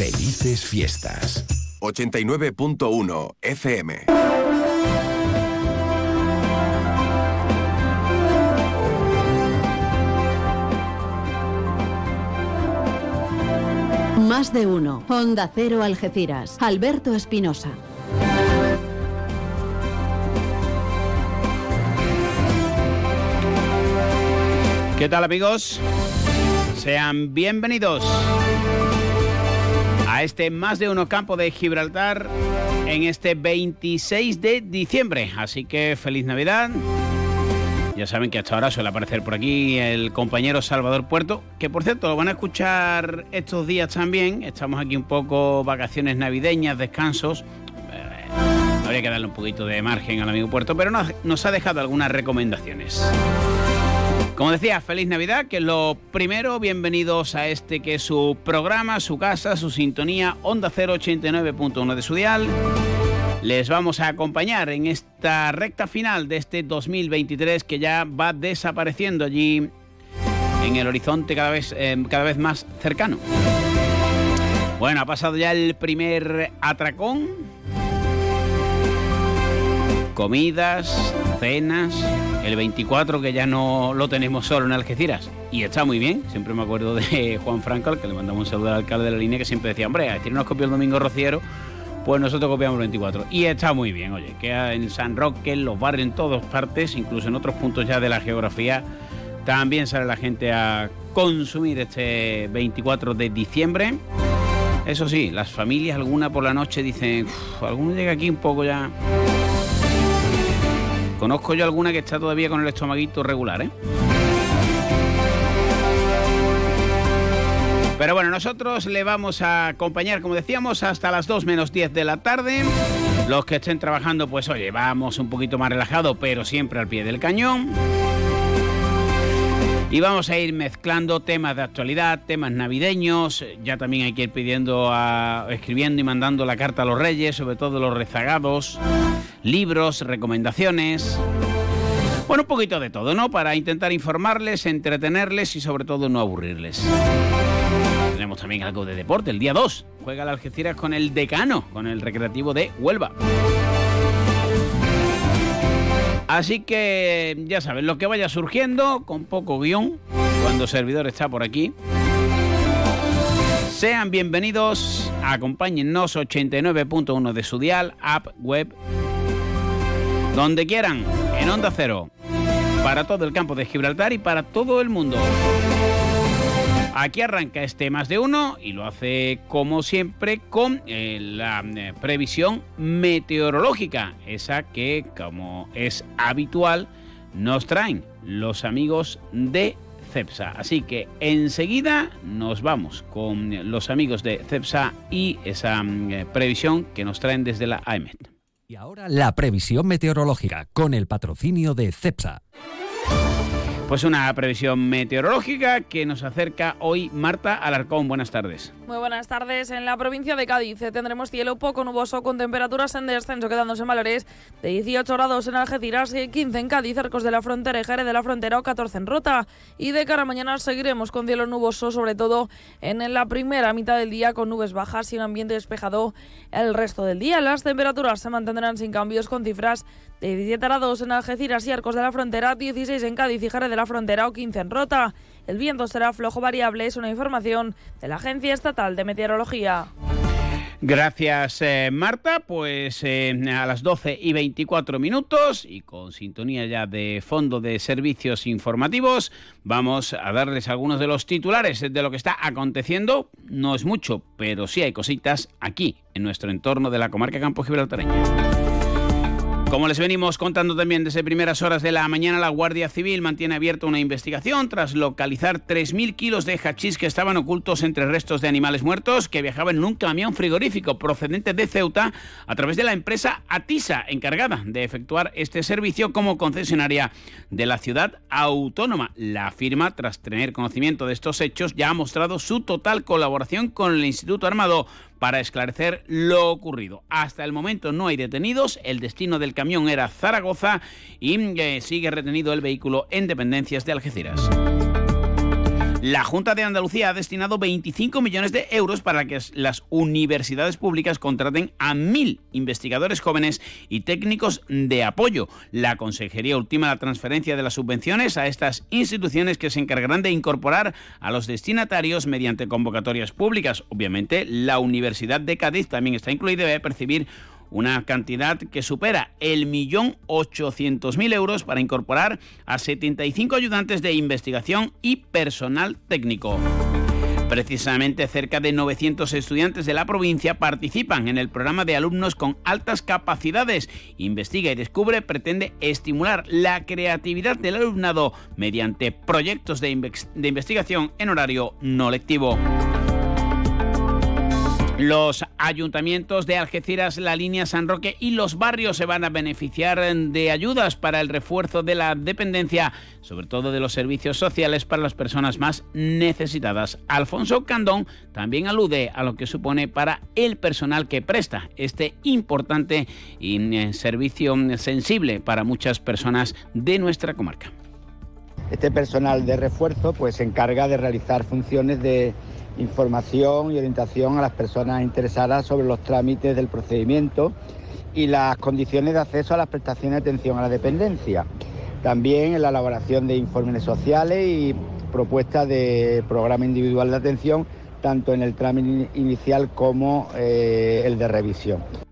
Felices fiestas. 89.1 FM. Más de uno. Honda Cero Algeciras. Alberto Espinosa. ¿Qué tal amigos? Sean bienvenidos este más de uno campo de Gibraltar en este 26 de diciembre. Así que feliz Navidad. Ya saben que hasta ahora suele aparecer por aquí el compañero Salvador Puerto, que por cierto lo van a escuchar estos días también. Estamos aquí un poco vacaciones navideñas, descansos. Eh, habría que darle un poquito de margen al amigo Puerto, pero nos ha dejado algunas recomendaciones. Como decía, feliz Navidad, que es lo primero, bienvenidos a este que es su programa, su casa, su sintonía, Onda 089.1 de su dial. Les vamos a acompañar en esta recta final de este 2023 que ya va desapareciendo allí en el horizonte cada vez, eh, cada vez más cercano. Bueno, ha pasado ya el primer atracón. Comidas, cenas, el 24 que ya no lo tenemos solo en Algeciras. Y está muy bien, siempre me acuerdo de Juan Franco, al que le mandamos un saludo al alcalde de la línea, que siempre decía, hombre, tiene unos copios el domingo rociero, pues nosotros copiamos el 24. Y está muy bien, oye, queda en San Roque, en los barrios, en todas partes, incluso en otros puntos ya de la geografía, también sale la gente a consumir este 24 de diciembre. Eso sí, las familias, alguna por la noche dicen, alguno llega aquí un poco ya Conozco yo alguna que está todavía con el estomaguito regular, ¿eh? Pero bueno, nosotros le vamos a acompañar, como decíamos, hasta las 2 menos 10 de la tarde. Los que estén trabajando, pues oye, vamos un poquito más relajado, pero siempre al pie del cañón. Y vamos a ir mezclando temas de actualidad, temas navideños. Ya también hay que ir pidiendo, a, escribiendo y mandando la carta a los reyes, sobre todo los rezagados libros, recomendaciones. Bueno, un poquito de todo, ¿no? Para intentar informarles, entretenerles y sobre todo no aburrirles. Tenemos también algo de deporte. El día 2 juega el Algeciras con el decano, con el recreativo de Huelva. Así que ya saben, lo que vaya surgiendo, con poco guion, cuando servidor está por aquí. Sean bienvenidos, acompáñennos 89.1 de su dial, app, web donde quieran, en Onda Cero, para todo el campo de Gibraltar y para todo el mundo. Aquí arranca este más de uno y lo hace como siempre con eh, la eh, previsión meteorológica, esa que como es habitual nos traen los amigos de CEPSA. Así que enseguida nos vamos con los amigos de CEPSA y esa mm, eh, previsión que nos traen desde la AEMET. Y ahora la previsión meteorológica con el patrocinio de CEPSA. Pues una previsión meteorológica que nos acerca hoy Marta Alarcón. Buenas tardes. Muy buenas tardes. En la provincia de Cádiz tendremos cielo poco nuboso con temperaturas en descenso quedándose en valores de 18 grados en Algeciras, 15 en Cádiz, Arcos de la Frontera y Jerez de la Frontera o 14 en Rota. Y de cara a mañana seguiremos con cielo nuboso, sobre todo en la primera mitad del día con nubes bajas y un ambiente despejado el resto del día. Las temperaturas se mantendrán sin cambios con cifras 17 grados en Algeciras y Arcos de la Frontera, 16 en Cádiz y Jerez de la Frontera o 15 en Rota. El viento será flojo variable, es una información de la Agencia Estatal de Meteorología. Gracias, eh, Marta. Pues eh, a las 12 y 24 minutos y con sintonía ya de fondo de servicios informativos, vamos a darles algunos de los titulares de lo que está aconteciendo. No es mucho, pero sí hay cositas aquí, en nuestro entorno de la comarca Campo Gibraltareña. Como les venimos contando también desde primeras horas de la mañana, la Guardia Civil mantiene abierta una investigación tras localizar 3.000 kilos de hachís que estaban ocultos entre restos de animales muertos que viajaban en un camión frigorífico procedente de Ceuta a través de la empresa Atisa, encargada de efectuar este servicio como concesionaria de la ciudad autónoma. La firma, tras tener conocimiento de estos hechos, ya ha mostrado su total colaboración con el Instituto Armado para esclarecer lo ocurrido. Hasta el momento no hay detenidos, el destino del camión era Zaragoza y eh, sigue retenido el vehículo en dependencias de Algeciras. La Junta de Andalucía ha destinado 25 millones de euros para que las universidades públicas contraten a mil investigadores jóvenes y técnicos de apoyo. La Consejería ultima la transferencia de las subvenciones a estas instituciones que se encargarán de incorporar a los destinatarios mediante convocatorias públicas. Obviamente, la Universidad de Cádiz también está incluida y debe percibir una cantidad que supera el millón ochocientos mil euros para incorporar a 75 ayudantes de investigación y personal técnico. Precisamente cerca de 900 estudiantes de la provincia participan en el programa de alumnos con altas capacidades. Investiga y Descubre pretende estimular la creatividad del alumnado mediante proyectos de, de investigación en horario no lectivo. Los ayuntamientos de Algeciras, la línea San Roque y los barrios se van a beneficiar de ayudas para el refuerzo de la dependencia, sobre todo de los servicios sociales para las personas más necesitadas. Alfonso Candón también alude a lo que supone para el personal que presta este importante eh, servicio sensible para muchas personas de nuestra comarca. Este personal de refuerzo pues se encarga de realizar funciones de información y orientación a las personas interesadas sobre los trámites del procedimiento y las condiciones de acceso a las prestaciones de atención a la dependencia. También en la elaboración de informes sociales y propuestas de programa individual de atención, tanto en el trámite inicial como eh, el de revisión.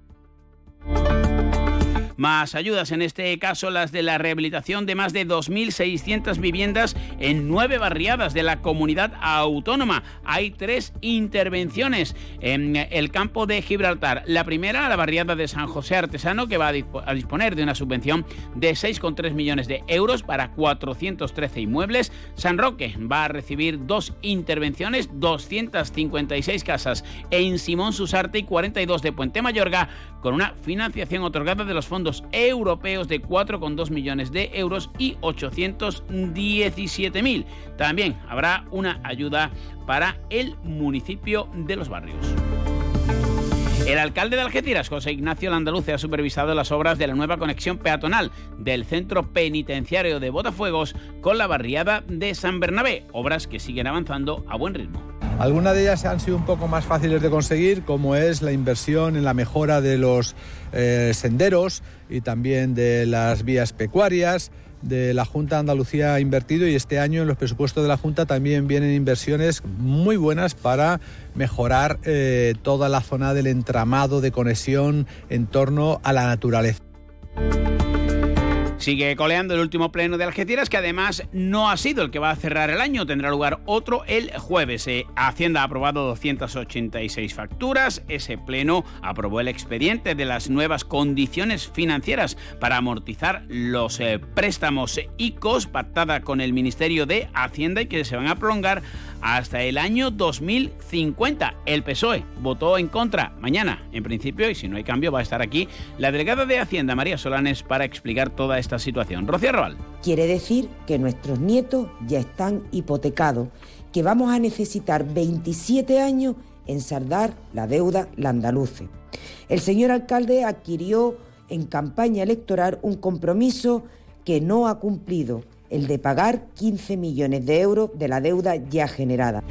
Más ayudas, en este caso las de la rehabilitación de más de 2.600 viviendas en nueve barriadas de la comunidad autónoma. Hay tres intervenciones en el campo de Gibraltar. La primera, la barriada de San José Artesano, que va a disponer de una subvención de 6,3 millones de euros para 413 inmuebles. San Roque va a recibir dos intervenciones, 256 casas en Simón Susarte y 42 de Puente Mayorga, con una financiación otorgada de los fondos europeos de 4,2 millones de euros y 817.000. También habrá una ayuda para el municipio de los barrios. El alcalde de Algeciras, José Ignacio Landaluce, ha supervisado las obras de la nueva conexión peatonal del centro penitenciario de Botafuegos con la barriada de San Bernabé, obras que siguen avanzando a buen ritmo. Algunas de ellas han sido un poco más fáciles de conseguir, como es la inversión en la mejora de los eh, senderos y también de las vías pecuarias. De la Junta de Andalucía ha invertido y este año en los presupuestos de la Junta también vienen inversiones muy buenas para mejorar eh, toda la zona del entramado de conexión en torno a la naturaleza. Sigue coleando el último pleno de Algeciras, que además no ha sido el que va a cerrar el año. Tendrá lugar otro el jueves. Eh, Hacienda ha aprobado 286 facturas. Ese pleno aprobó el expediente de las nuevas condiciones financieras para amortizar los eh, préstamos ICOs pactada con el Ministerio de Hacienda y que se van a prolongar hasta el año 2050. El PSOE votó en contra mañana, en principio, y si no hay cambio va a estar aquí la delegada de Hacienda, María Solanes, para explicar toda esta situación. Rocío Arrabal. Quiere decir que nuestros nietos ya están hipotecados, que vamos a necesitar 27 años en saldar la deuda landaluce. El señor alcalde adquirió en campaña electoral un compromiso que no ha cumplido el de pagar 15 millones de euros de la deuda ya generada.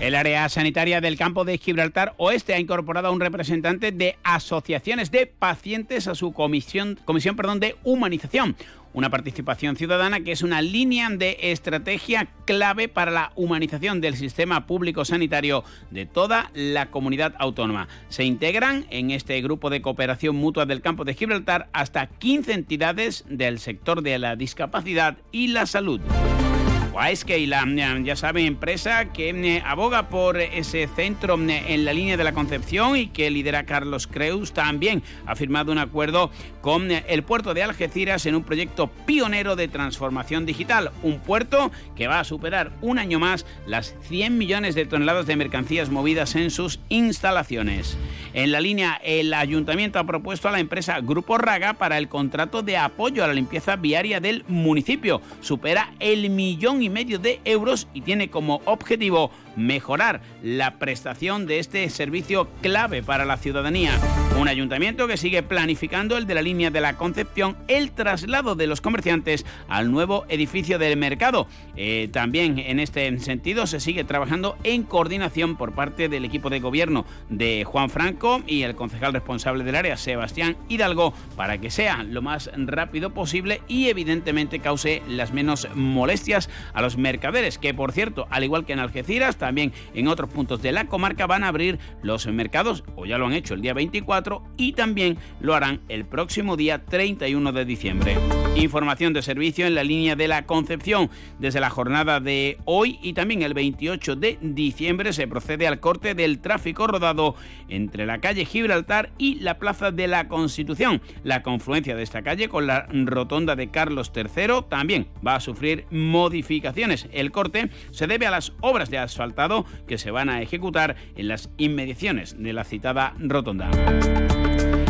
El área sanitaria del campo de Gibraltar Oeste ha incorporado a un representante de asociaciones de pacientes a su comisión, comisión perdón, de humanización una participación ciudadana que es una línea de estrategia clave para la humanización del sistema público sanitario de toda la comunidad autónoma. Se integran en este grupo de cooperación mutua del campo de Gibraltar hasta 15 entidades del sector de la discapacidad y la salud que la, ya sabe, empresa que eh, aboga por ese centro eh, en la línea de la Concepción y que lidera Carlos Creus, también ha firmado un acuerdo con el puerto de Algeciras en un proyecto pionero de transformación digital. Un puerto que va a superar un año más las 100 millones de toneladas de mercancías movidas en sus instalaciones. En la línea, el ayuntamiento ha propuesto a la empresa Grupo Raga para el contrato de apoyo a la limpieza viaria del municipio. Supera el millón y medio de euros y tiene como objetivo mejorar la prestación de este servicio clave para la ciudadanía. Un ayuntamiento que sigue planificando el de la línea de la Concepción, el traslado de los comerciantes al nuevo edificio del mercado. Eh, también en este sentido se sigue trabajando en coordinación por parte del equipo de gobierno de Juan Franco y el concejal responsable del área, Sebastián Hidalgo, para que sea lo más rápido posible y evidentemente cause las menos molestias a los mercaderes, que por cierto, al igual que en Algeciras, también en otros puntos de la comarca van a abrir los mercados, o ya lo han hecho el día 24, y también lo harán el próximo día 31 de diciembre. Información de servicio en la línea de la Concepción. Desde la jornada de hoy y también el 28 de diciembre se procede al corte del tráfico rodado entre la calle Gibraltar y la Plaza de la Constitución. La confluencia de esta calle con la rotonda de Carlos III también va a sufrir modificaciones. El corte se debe a las obras de asfalto que se van a ejecutar en las inmediaciones de la citada rotonda.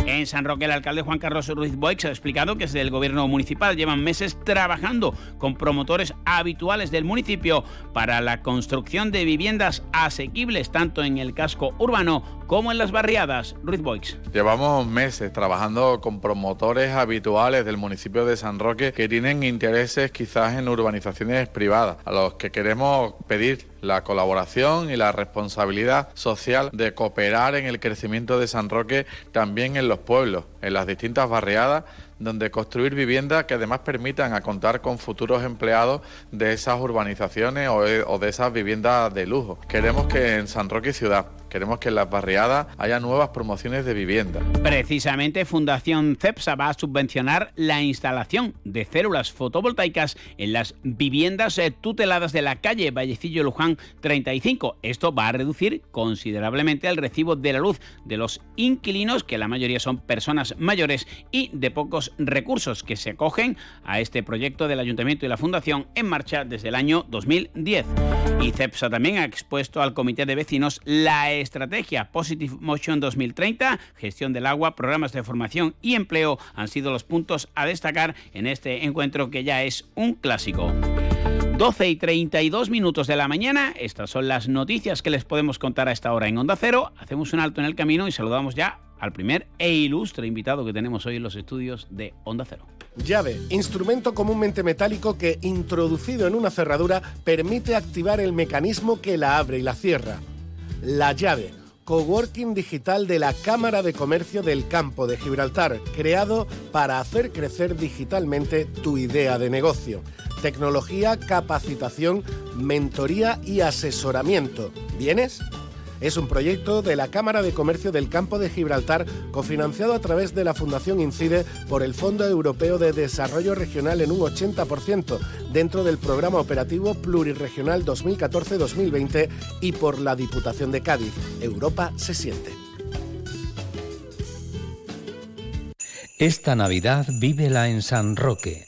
En San Roque, el alcalde Juan Carlos Ruiz Boix ha explicado que desde el gobierno municipal llevan meses trabajando con promotores habituales del municipio para la construcción de viviendas asequibles tanto en el casco urbano como en las barriadas. Ruiz Boix. Llevamos meses trabajando con promotores habituales del municipio de San Roque que tienen intereses quizás en urbanizaciones privadas, a los que queremos pedir la colaboración y la responsabilidad social de cooperar en el crecimiento de San Roque también en los pueblos, en las distintas barriadas donde construir viviendas que además permitan a contar con futuros empleados de esas urbanizaciones o de, esas viviendas de lujo. Queremos que en San Roque Ciudad Queremos que en las barriadas haya nuevas promociones de vivienda. Precisamente Fundación CEPSA va a subvencionar la instalación de células fotovoltaicas en las viviendas eh, tuteladas de la calle Vallecillo Luján 35. Esto va a reducir considerablemente el recibo de la luz de los inquilinos, que la mayoría son personas mayores y de pocos recursos que se acogen a este proyecto del Ayuntamiento y la Fundación en marcha desde el año 2010. Y CEPSA también ha expuesto al Comité de Vecinos la estrategia Positive Motion 2030, gestión del agua, programas de formación y empleo han sido los puntos a destacar en este encuentro que ya es un clásico. 12 y 32 minutos de la mañana, estas son las noticias que les podemos contar a esta hora en Onda Cero. Hacemos un alto en el camino y saludamos ya al primer e ilustre invitado que tenemos hoy en los estudios de Onda Cero. Llave, instrumento comúnmente metálico que, introducido en una cerradura, permite activar el mecanismo que la abre y la cierra. La llave, coworking digital de la Cámara de Comercio del Campo de Gibraltar, creado para hacer crecer digitalmente tu idea de negocio. Tecnología, capacitación, mentoría y asesoramiento. ¿Vienes? Es un proyecto de la Cámara de Comercio del Campo de Gibraltar, cofinanciado a través de la Fundación INCIDE por el Fondo Europeo de Desarrollo Regional en un 80%, dentro del Programa Operativo Plurirregional 2014-2020 y por la Diputación de Cádiz. Europa se siente. Esta Navidad vívela en San Roque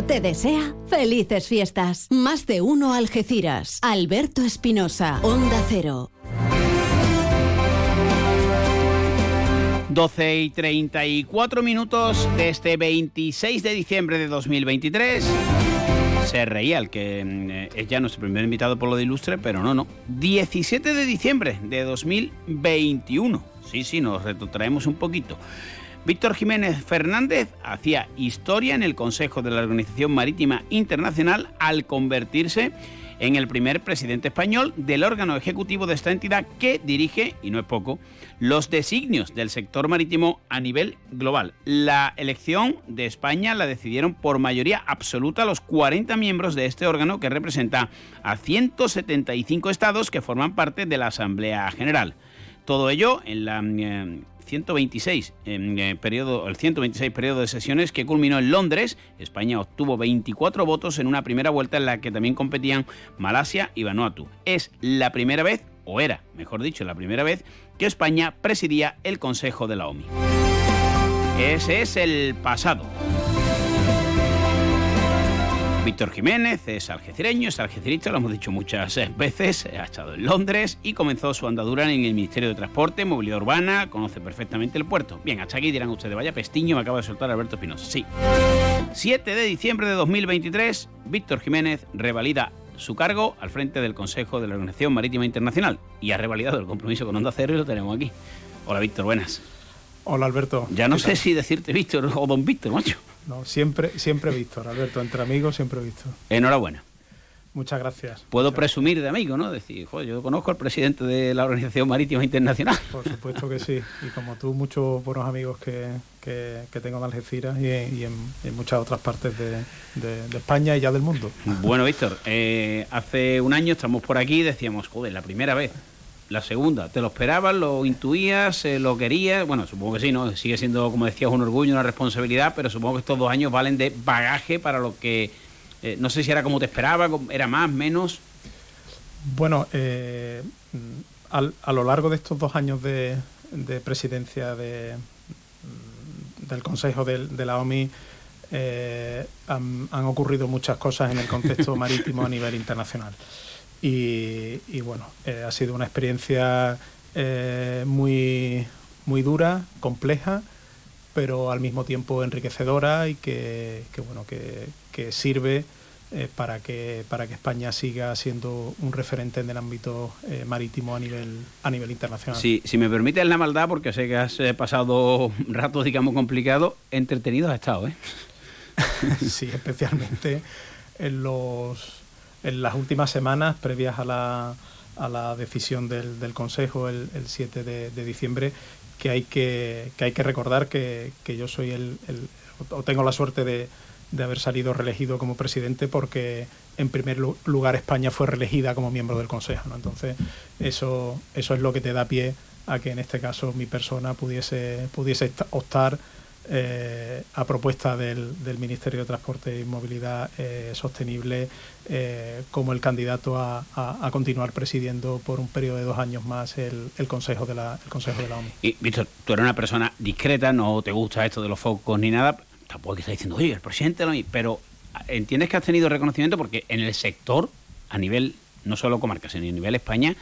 Te desea felices fiestas. Más de uno Algeciras. Alberto Espinosa. Onda Cero. 12 y 34 minutos de este 26 de diciembre de 2023. Se reía el que mm, es ya nuestro primer invitado por lo de ilustre, pero no, no. 17 de diciembre de 2021. Sí, sí, nos retrotraemos un poquito. Víctor Jiménez Fernández hacía historia en el Consejo de la Organización Marítima Internacional al convertirse en el primer presidente español del órgano ejecutivo de esta entidad que dirige, y no es poco, los designios del sector marítimo a nivel global. La elección de España la decidieron por mayoría absoluta los 40 miembros de este órgano que representa a 175 estados que forman parte de la Asamblea General. Todo ello en la eh, 126 en, eh, periodo, el 126 periodo de sesiones que culminó en Londres. España obtuvo 24 votos en una primera vuelta en la que también competían Malasia y Vanuatu. Es la primera vez, o era, mejor dicho, la primera vez que España presidía el Consejo de la OMI. Ese es el pasado. Víctor Jiménez es algecireño, es algecirista, lo hemos dicho muchas eh, veces, ha estado en Londres y comenzó su andadura en el Ministerio de Transporte, Movilidad Urbana, conoce perfectamente el puerto. Bien, hasta aquí dirán ustedes, vaya pestiño me acaba de soltar Alberto Espinosa. Sí. 7 de diciembre de 2023, Víctor Jiménez revalida su cargo al frente del Consejo de la Organización Marítima Internacional y ha revalidado el compromiso con Onda Cero y lo tenemos aquí. Hola Víctor, buenas. Hola Alberto. Ya no sé si decirte Víctor o don Víctor, macho. No, siempre, siempre Víctor, Alberto, entre amigos siempre Víctor. Enhorabuena. Muchas gracias. Puedo presumir de amigo, ¿no? Decir, joder, yo conozco al presidente de la Organización Marítima Internacional. Por supuesto que sí. Y como tú, muchos buenos amigos que, que, que tengo en Algeciras y, y en, en, muchas otras partes de, de, de, España y ya del mundo. Bueno, Víctor, eh, hace un año estamos por aquí y decíamos, joder, la primera vez. La segunda, ¿te lo esperabas, lo intuías, eh, lo querías? Bueno, supongo que sí, ¿no? Sigue siendo, como decías, un orgullo, una responsabilidad, pero supongo que estos dos años valen de bagaje para lo que eh, no sé si era como te esperaba, era más, menos. Bueno, eh, al, a lo largo de estos dos años de, de presidencia de, del Consejo de, de la OMI, eh, han, han, ocurrido muchas cosas en el contexto marítimo a nivel internacional. Y, y bueno, eh, ha sido una experiencia eh, muy, muy dura, compleja, pero al mismo tiempo enriquecedora y que, que bueno, que, que sirve eh, para, que, para que España siga siendo un referente en el ámbito eh, marítimo a nivel, a nivel internacional. Sí, si me permites la maldad, porque sé que has eh, pasado ratos, digamos, complicados, entretenidos has estado, ¿eh? sí, especialmente en, los, en las últimas semanas previas a la, a la decisión del, del Consejo el, el 7 de, de, diciembre, que hay que, que, hay que recordar que, que yo soy el, el, o tengo la suerte de, de haber salido reelegido como presidente porque en primer lugar España fue reelegida como miembro del Consejo. ¿no? Entonces eso, eso es lo que te da pie a que en este caso mi persona pudiese, pudiese optar eh, a propuesta del, del, Ministerio de Transporte y Movilidad eh, Sostenible eh, como el candidato a, a, continuar presidiendo por un periodo de dos años más el, el Consejo de la el Consejo de la ONU. Y Víctor, tú eres una persona discreta, no te gusta esto de los focos ni nada, tampoco que está diciendo, oye, el presidente, pero entiendes que has tenido reconocimiento porque en el sector, a nivel no solo comarca, sino a nivel España,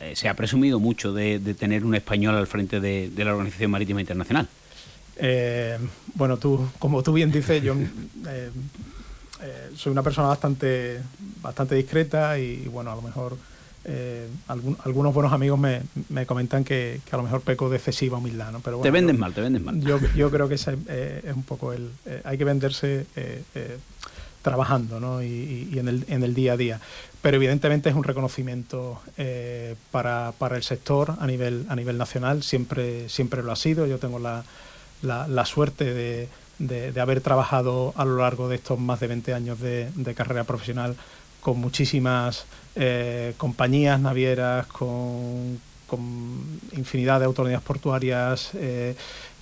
eh, se ha presumido mucho de, de, tener un español al frente de, de la Organización Marítima Internacional. Eh, bueno, tú, como tú bien dices, yo eh, eh, soy una persona bastante, bastante discreta y, bueno, a lo mejor algún, algunos buenos amigos me, me comentan que, que, a lo mejor peco de excesiva humildad, ¿no? Pero bueno, te venden yo, mal, te venden mal. Yo, yo creo que ese, es un poco el... Hay que venderse trabajando ¿no? y, y, en, el, en el día a día. Pero evidentemente es un reconocimiento eh, para, para el sector a nivel, a nivel nacional, siempre, siempre lo ha sido. Yo tengo la, la, la suerte de, de, de, haber trabajado a lo largo de estos más de 20 años de, de carrera profesional con muchísimas eh, compañías navieras, con, con, infinidad de autonomías portuarias eh,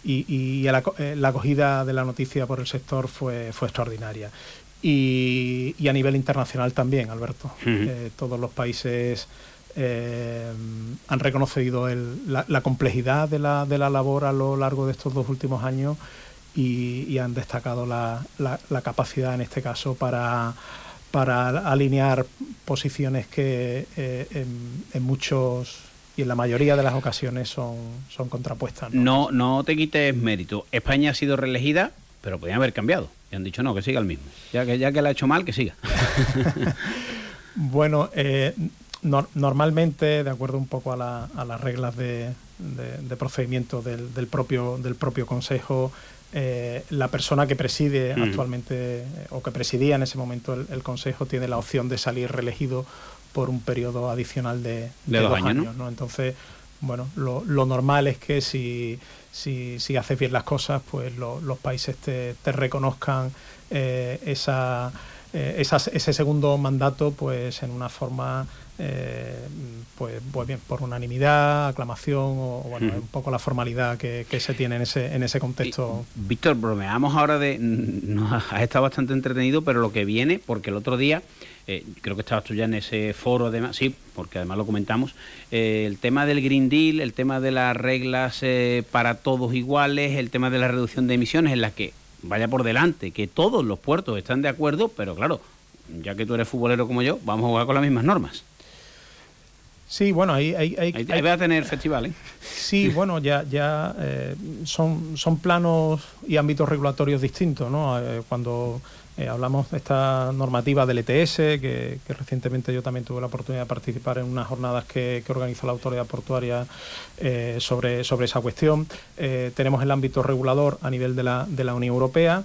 y, y la, eh, la, acogida de la noticia por el sector fue, fue extraordinaria. Y, y, a nivel internacional también, Alberto. Uh -huh. todos los países han reconocido el, la, la, complejidad de la, de la labor a lo largo de estos dos últimos años y, y han destacado la, la, capacidad en este caso para para alinear posiciones que eh, en, en, muchos y en la mayoría de las ocasiones son, son contrapuestas. ¿no? no, no te quites mérito. España ha sido reelegida, pero podían haber cambiado. Y han dicho, no, que siga el mismo. Ya que, ya que la ha hecho mal, que siga. bueno, eh, normalmente, de acuerdo un poco a, las reglas de, procedimiento del, propio, del propio Consejo, eh, la persona que preside actualmente eh, o que presidía en ese momento el, Consejo tiene la opción de salir reelegido por un periodo adicional de, dos, años. ¿no? Entonces, bueno, lo, normal es que si, si, haces bien las cosas, pues los países te, reconozcan eh, esa, ese segundo mandato pues en una forma eh, pues, pues, bien, por unanimidad, aclamación o, bueno, un poco la formalidad que, se tiene en ese, en ese contexto. Víctor, bromeamos ahora de. Nos ha estado bastante entretenido, pero lo que viene, porque el otro día. Eh, creo que estabas tú ya en ese foro, además, sí, porque además lo comentamos, eh, el tema del Green Deal, el tema de las reglas para todos iguales, el tema de la reducción de emisiones, en la que vaya por delante, que todos los puertos están de acuerdo, pero claro, ya que tú eres futbolero como yo, vamos a jugar con las mismas normas. Sí, bueno, ahí, va a tener festivales. Sí, bueno, ya, ya eh, son, son planos y ámbitos regulatorios distintos, ¿no? Eh, cuando eh, hablamos de esta normativa del ETS, que, recientemente yo también tuve la oportunidad de participar en unas jornadas que, organizó la autoridad portuaria sobre, sobre esa cuestión. tenemos el ámbito regulador a nivel de la, de la Unión Europea,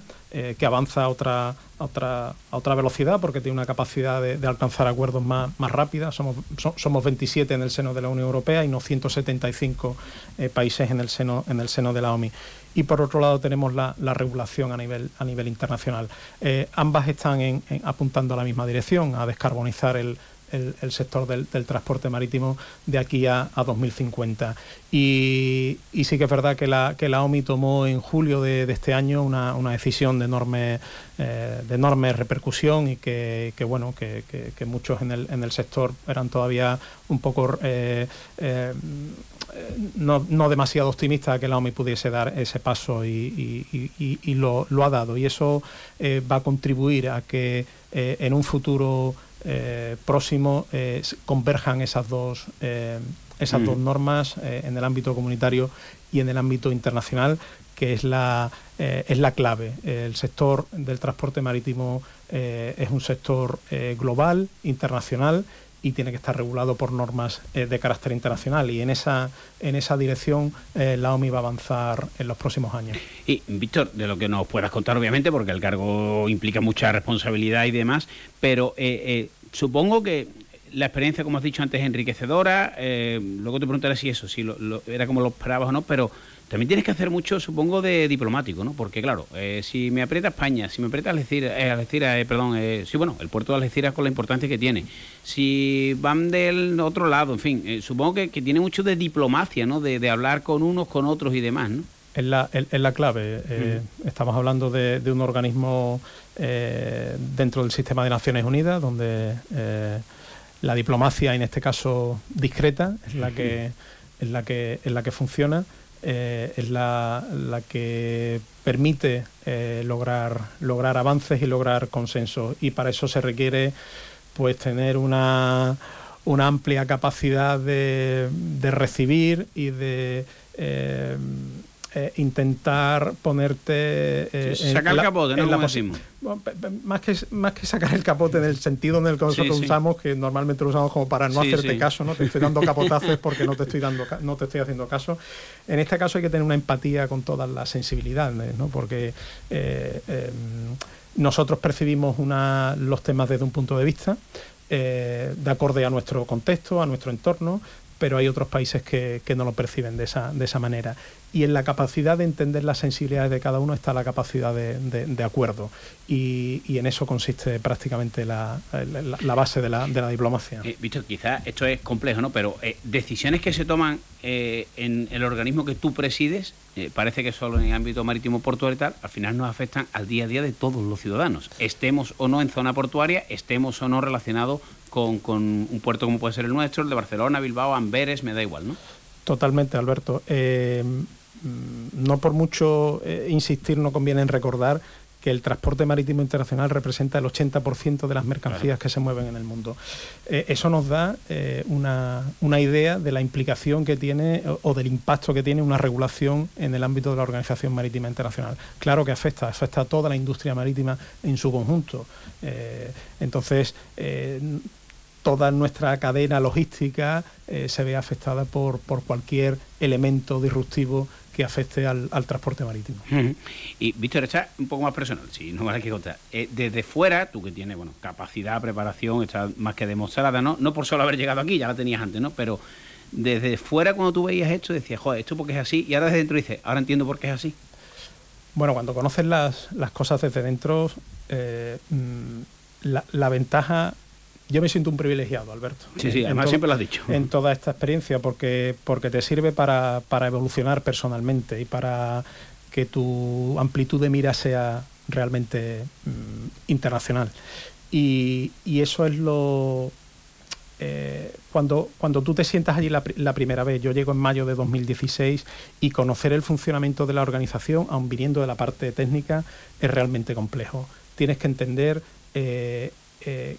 que avanza a otra otra, otra velocidad porque tiene una capacidad de, alcanzar acuerdos más, más rápidas. Somos, somos 27 en el seno de la Unión Europea y no 175 eh, países en el, seno, en el seno de la OMI. Y por otro lado tenemos la, regulación a nivel, a nivel internacional. Eh, ambas están apuntando a la misma dirección, a descarbonizar el, el, sector del, transporte marítimo de aquí a, 2050. Y, sí que es verdad que la, OMI tomó en julio de, este año una, decisión de enorme, eh, de enorme repercusión y que, bueno, que, muchos en el, sector eran todavía un poco eh, eh, no, no, demasiado optimistas que la OMI pudiese dar ese paso y, lo, ha dado. Y eso va a contribuir a que en un futuro eh, próximo eh, converjan esas dos, eh, esas dos normas en el ámbito comunitario y en el ámbito internacional, que es la, es la clave. El sector del transporte marítimo es un sector global, internacional, y tiene que estar regulado por normas de carácter internacional y en esa en esa dirección la OMI va a avanzar en los próximos años. Y Víctor, de lo que nos puedas contar obviamente porque el cargo implica mucha responsabilidad y demás, pero Supongo que la experiencia, como has dicho antes, es enriquecedora. Eh, luego te preguntaré si eso, si lo, era como lo esperabas o no, pero también tienes que hacer mucho, supongo, de diplomático, ¿no? Porque, claro, eh, si me aprieta España, si me aprieta Algeciras, eh, Algeciras eh, perdón, sí, bueno, el puerto de Algeciras con la importancia que tiene. Si van del otro lado, en fin, supongo que, tiene mucho de diplomacia, ¿no? De, hablar con unos, con otros y demás, ¿no? Es la, la clave. Estamos hablando de, de un organismo eh, dentro del sistema de Naciones Unidas, donde eh, la diplomacia, en este caso discreta, es la que, es la que, es la que funciona, eh, es la, la, que permite lograr, lograr avances y lograr consenso. Y para eso se requiere pues tener una, una amplia capacidad de, de recibir y de eh, intentar ponerte... Eh, sacar el capote, ¿no? más, que, más que sacar el capote en el sentido en el que nosotros usamos, que normalmente lo usamos como para no hacerte caso, ¿no? Te estoy dando capotazos porque no te, estoy dando, no te estoy haciendo caso. En este caso hay que tener una empatía con todas las sensibilidades, ¿no? Porque... Eh, em, nosotros percibimos una, los temas desde un punto de vista, de acorde a nuestro contexto, a nuestro entorno, pero hay otros países que, no lo perciben de esa, manera y en la capacidad de entender las sensibilidades de cada uno está la capacidad de, acuerdo. Y, en eso consiste prácticamente la, base de la, diplomacia. Eh, quizás esto es complejo, ¿no? Pero eh, decisiones que se toman eh, en el organismo que tú presides, eh, parece que solo en el ámbito marítimo portuario y tal, al final nos afectan al día a día de todos los ciudadanos. Estemos o no en zona portuaria, estemos o no relacionados con, con un puerto como puede ser el nuestro, el de Barcelona, Bilbao, Amberes, me da igual, ¿no? Totalmente, Alberto. Eh, Mm, no por mucho eh, insistir, no conviene en recordar que el transporte marítimo internacional representa el 80% de las mercancías que se mueven en el mundo. Eh, eso nos da eh, una, una, idea de la implicación que tiene o, del impacto que tiene una regulación en el ámbito de la Organización Marítima Internacional. Claro que afecta, afecta a toda la industria marítima en su conjunto. Eh, entonces, toda nuestra cadena logística se ve afectada por, por cualquier elemento disruptivo que afecte al, transporte marítimo. Y Víctor, está un poco más personal, si no vale que contar. Eh, desde fuera, tú que tienes bueno, capacidad, preparación, está más que demostrada, ¿no? No por solo haber llegado aquí, ya la tenías antes, ¿no? Pero desde fuera, cuando tú veías esto, decías, joder, esto porque es así, y ahora desde dentro dices, ahora entiendo por qué es así. Bueno, cuando conoces las, las cosas desde dentro, eh, mm, la, la ventaja yo me siento un privilegiado, Alberto. Sí, sí, además siempre lo has dicho. En toda esta experiencia, porque, porque te sirve para, evolucionar personalmente y para que tu amplitud de mira sea realmente mm, internacional. Y, eso es lo... Eh, cuando, cuando tú te sientas allí la, la, primera vez, yo llego en mayo de 2016 y conocer el funcionamiento de la organización, aun viniendo de la parte técnica, es realmente complejo. Tienes que entender eh, eh,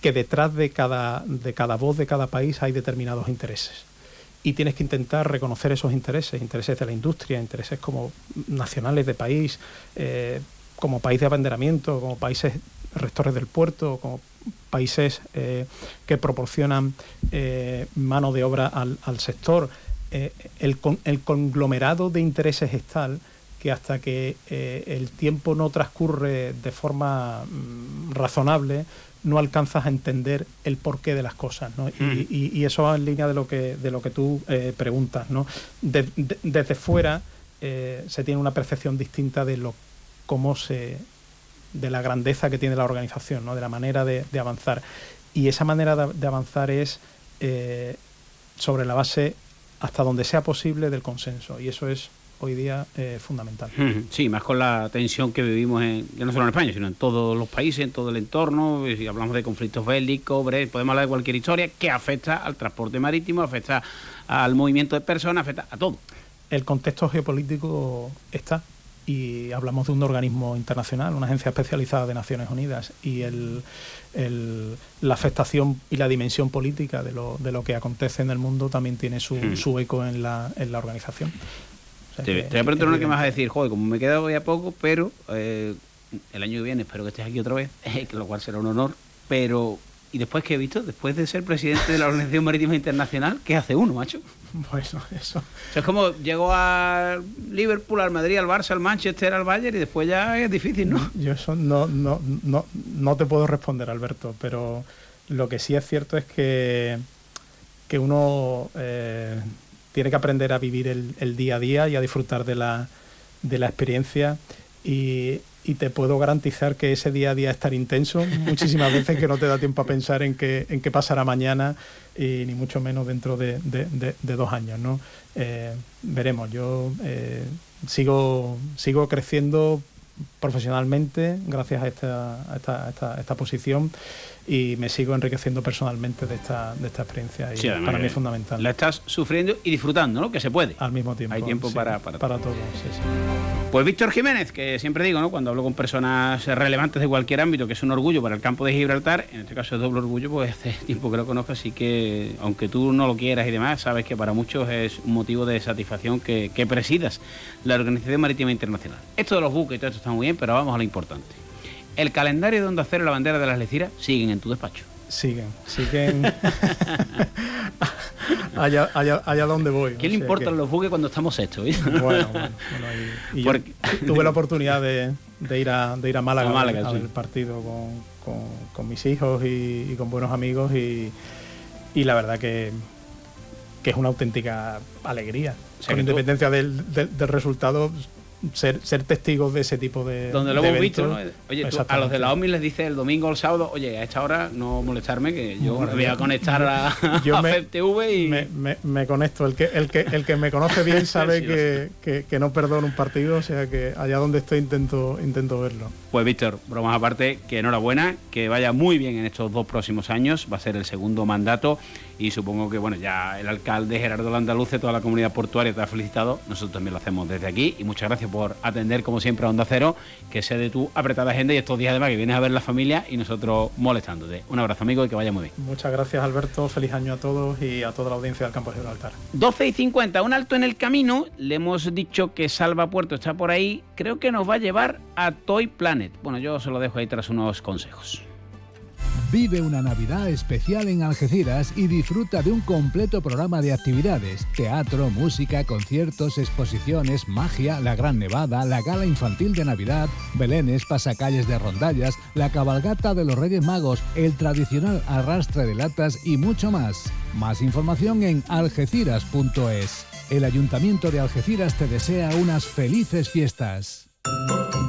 que detrás de cada, de cada voz de cada país hay determinados intereses. Y tienes que intentar reconocer esos intereses, intereses de la industria, intereses como nacionales de país, eh, como país de abanderamiento, como países rectores del puerto, como países eh, que proporcionan eh, mano de obra al, sector. el, el, conglomerado de intereses es tal que hasta que el tiempo no transcurre de forma mm, razonable, no alcanzas a entender el porqué de las cosas, ¿no? y, eso va en línea de lo que, de lo que tú eh, preguntas, ¿no? desde fuera eh, se tiene una percepción distinta de lo cómo se de la grandeza que tiene la organización, ¿no? de la manera de, avanzar. Y esa manera de, avanzar es eh, sobre la base hasta donde sea posible del consenso. Y eso es hoy día eh, fundamental. Sí, más con la tensión que vivimos en, ya no solo en España, sino en todos los países, en todo el entorno, si hablamos de conflictos bélicos, podemos hablar de cualquier historia que afecta al transporte marítimo, afecta al movimiento de personas, afecta a todo. El contexto geopolítico está y hablamos de un organismo internacional, una agencia especializada de Naciones Unidas, y el, la afectación y la dimensión política de lo, de lo que acontece en el mundo también tiene su, su eco en la, en la organización te, voy a preguntar una que me vas a decir, joder, como me queda hoy a poco, pero eh, el año que viene espero que estés aquí otra vez, lo cual será un honor, pero ¿y después qué he visto? Después de ser presidente de la Organización Marítima Internacional, ¿qué hace uno, macho? Bueno, eso. es como llegó a Liverpool, al Madrid, al Barça, al Manchester, al Bayern y después ya es difícil, ¿no? Yo eso no, no, no, no te puedo responder, Alberto, pero lo que sí es cierto es que, que uno... Eh, tiene que aprender a vivir el, día a día y a disfrutar de la, de la experiencia y, te puedo garantizar que ese día a día es tan intenso muchísimas veces que no te da tiempo a pensar en qué, en qué pasará mañana y ni mucho menos dentro de, dos años. ¿no? Eh, veremos, yo eh, sigo, sigo creciendo profesionalmente gracias a esta, esta, esta, esta posición y me sigo enriqueciendo personalmente de esta, de esta experiencia y para mí es fundamental. La estás sufriendo y disfrutando, ¿no? Que se puede. Al mismo tiempo. Hay tiempo para, para, para todo. Pues Víctor Jiménez, que siempre digo, ¿no? Cuando hablo con personas relevantes de cualquier ámbito, que es un orgullo para el campo de Gibraltar, en este caso es doble orgullo, pues hace tiempo que lo conozco, así que aunque tú no lo quieras y demás, sabes que para muchos es un motivo de satisfacción que, que presidas la Organización Marítima Internacional. Esto de los buques y todo esto está muy bien, pero vamos a lo importante el calendario de Onda Cero la bandera de las Leciras siguen en tu despacho. Siguen, siguen allá, allá, allá, donde voy. ¿Qué le importan los buques cuando estamos hechos? bueno, bueno, y, tuve la oportunidad de, ir a, de ir a Málaga, a, ver el partido con, mis hijos y, con buenos amigos y, la verdad que, que es una auténtica alegría. con independencia del, del resultado, ser, ser testigos de ese tipo de. Donde lo hemos visto, ¿no? Oye, a los de la OMI les dice el domingo o el sábado, oye, a esta hora no molestarme, que yo me voy a conectar a, yo me, y. Me, me, conecto. El que, el, que, el que me conoce bien sabe que, que, no perdono un partido, o sea que allá donde estoy intento, intento verlo. Pues Víctor, bromas aparte, que enhorabuena, que vaya muy bien en estos dos próximos años, va a ser el segundo mandato y supongo que bueno ya el alcalde Gerardo Landaluce, toda la comunidad portuaria te ha felicitado, nosotros también lo hacemos desde aquí y muchas gracias por atender como siempre a Onda Cero, que sea de tu apretada agenda y estos días además que vienes a ver la familia y nosotros molestándote. Un abrazo amigo y que vaya muy bien. Muchas gracias Alberto, feliz año a todos y a toda la audiencia del campo de Gibraltar. 12 y 50, un alto en el camino, le hemos dicho que Salva Puerto está por ahí, creo que nos va a llevar a Toy Bueno, yo se lo dejo ahí tras unos consejos. Vive una Navidad especial en Algeciras y disfruta de un completo programa de actividades, teatro, música, conciertos, exposiciones, magia, la Gran Nevada, la gala infantil de Navidad, belenes, pasacalles de rondallas, la cabalgata de los Reyes Magos, el tradicional arrastre de latas y mucho más. Más información en algeciras.es. El Ayuntamiento de Algeciras te desea unas felices fiestas.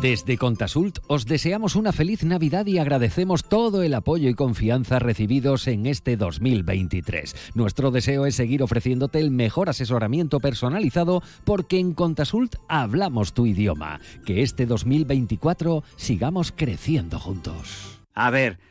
Desde Contasult os deseamos una feliz Navidad y agradecemos todo el apoyo y confianza recibidos en este 2023. Nuestro deseo es seguir ofreciéndote el mejor asesoramiento personalizado porque en Contasult hablamos tu idioma. Que este 2024 sigamos creciendo juntos. A ver.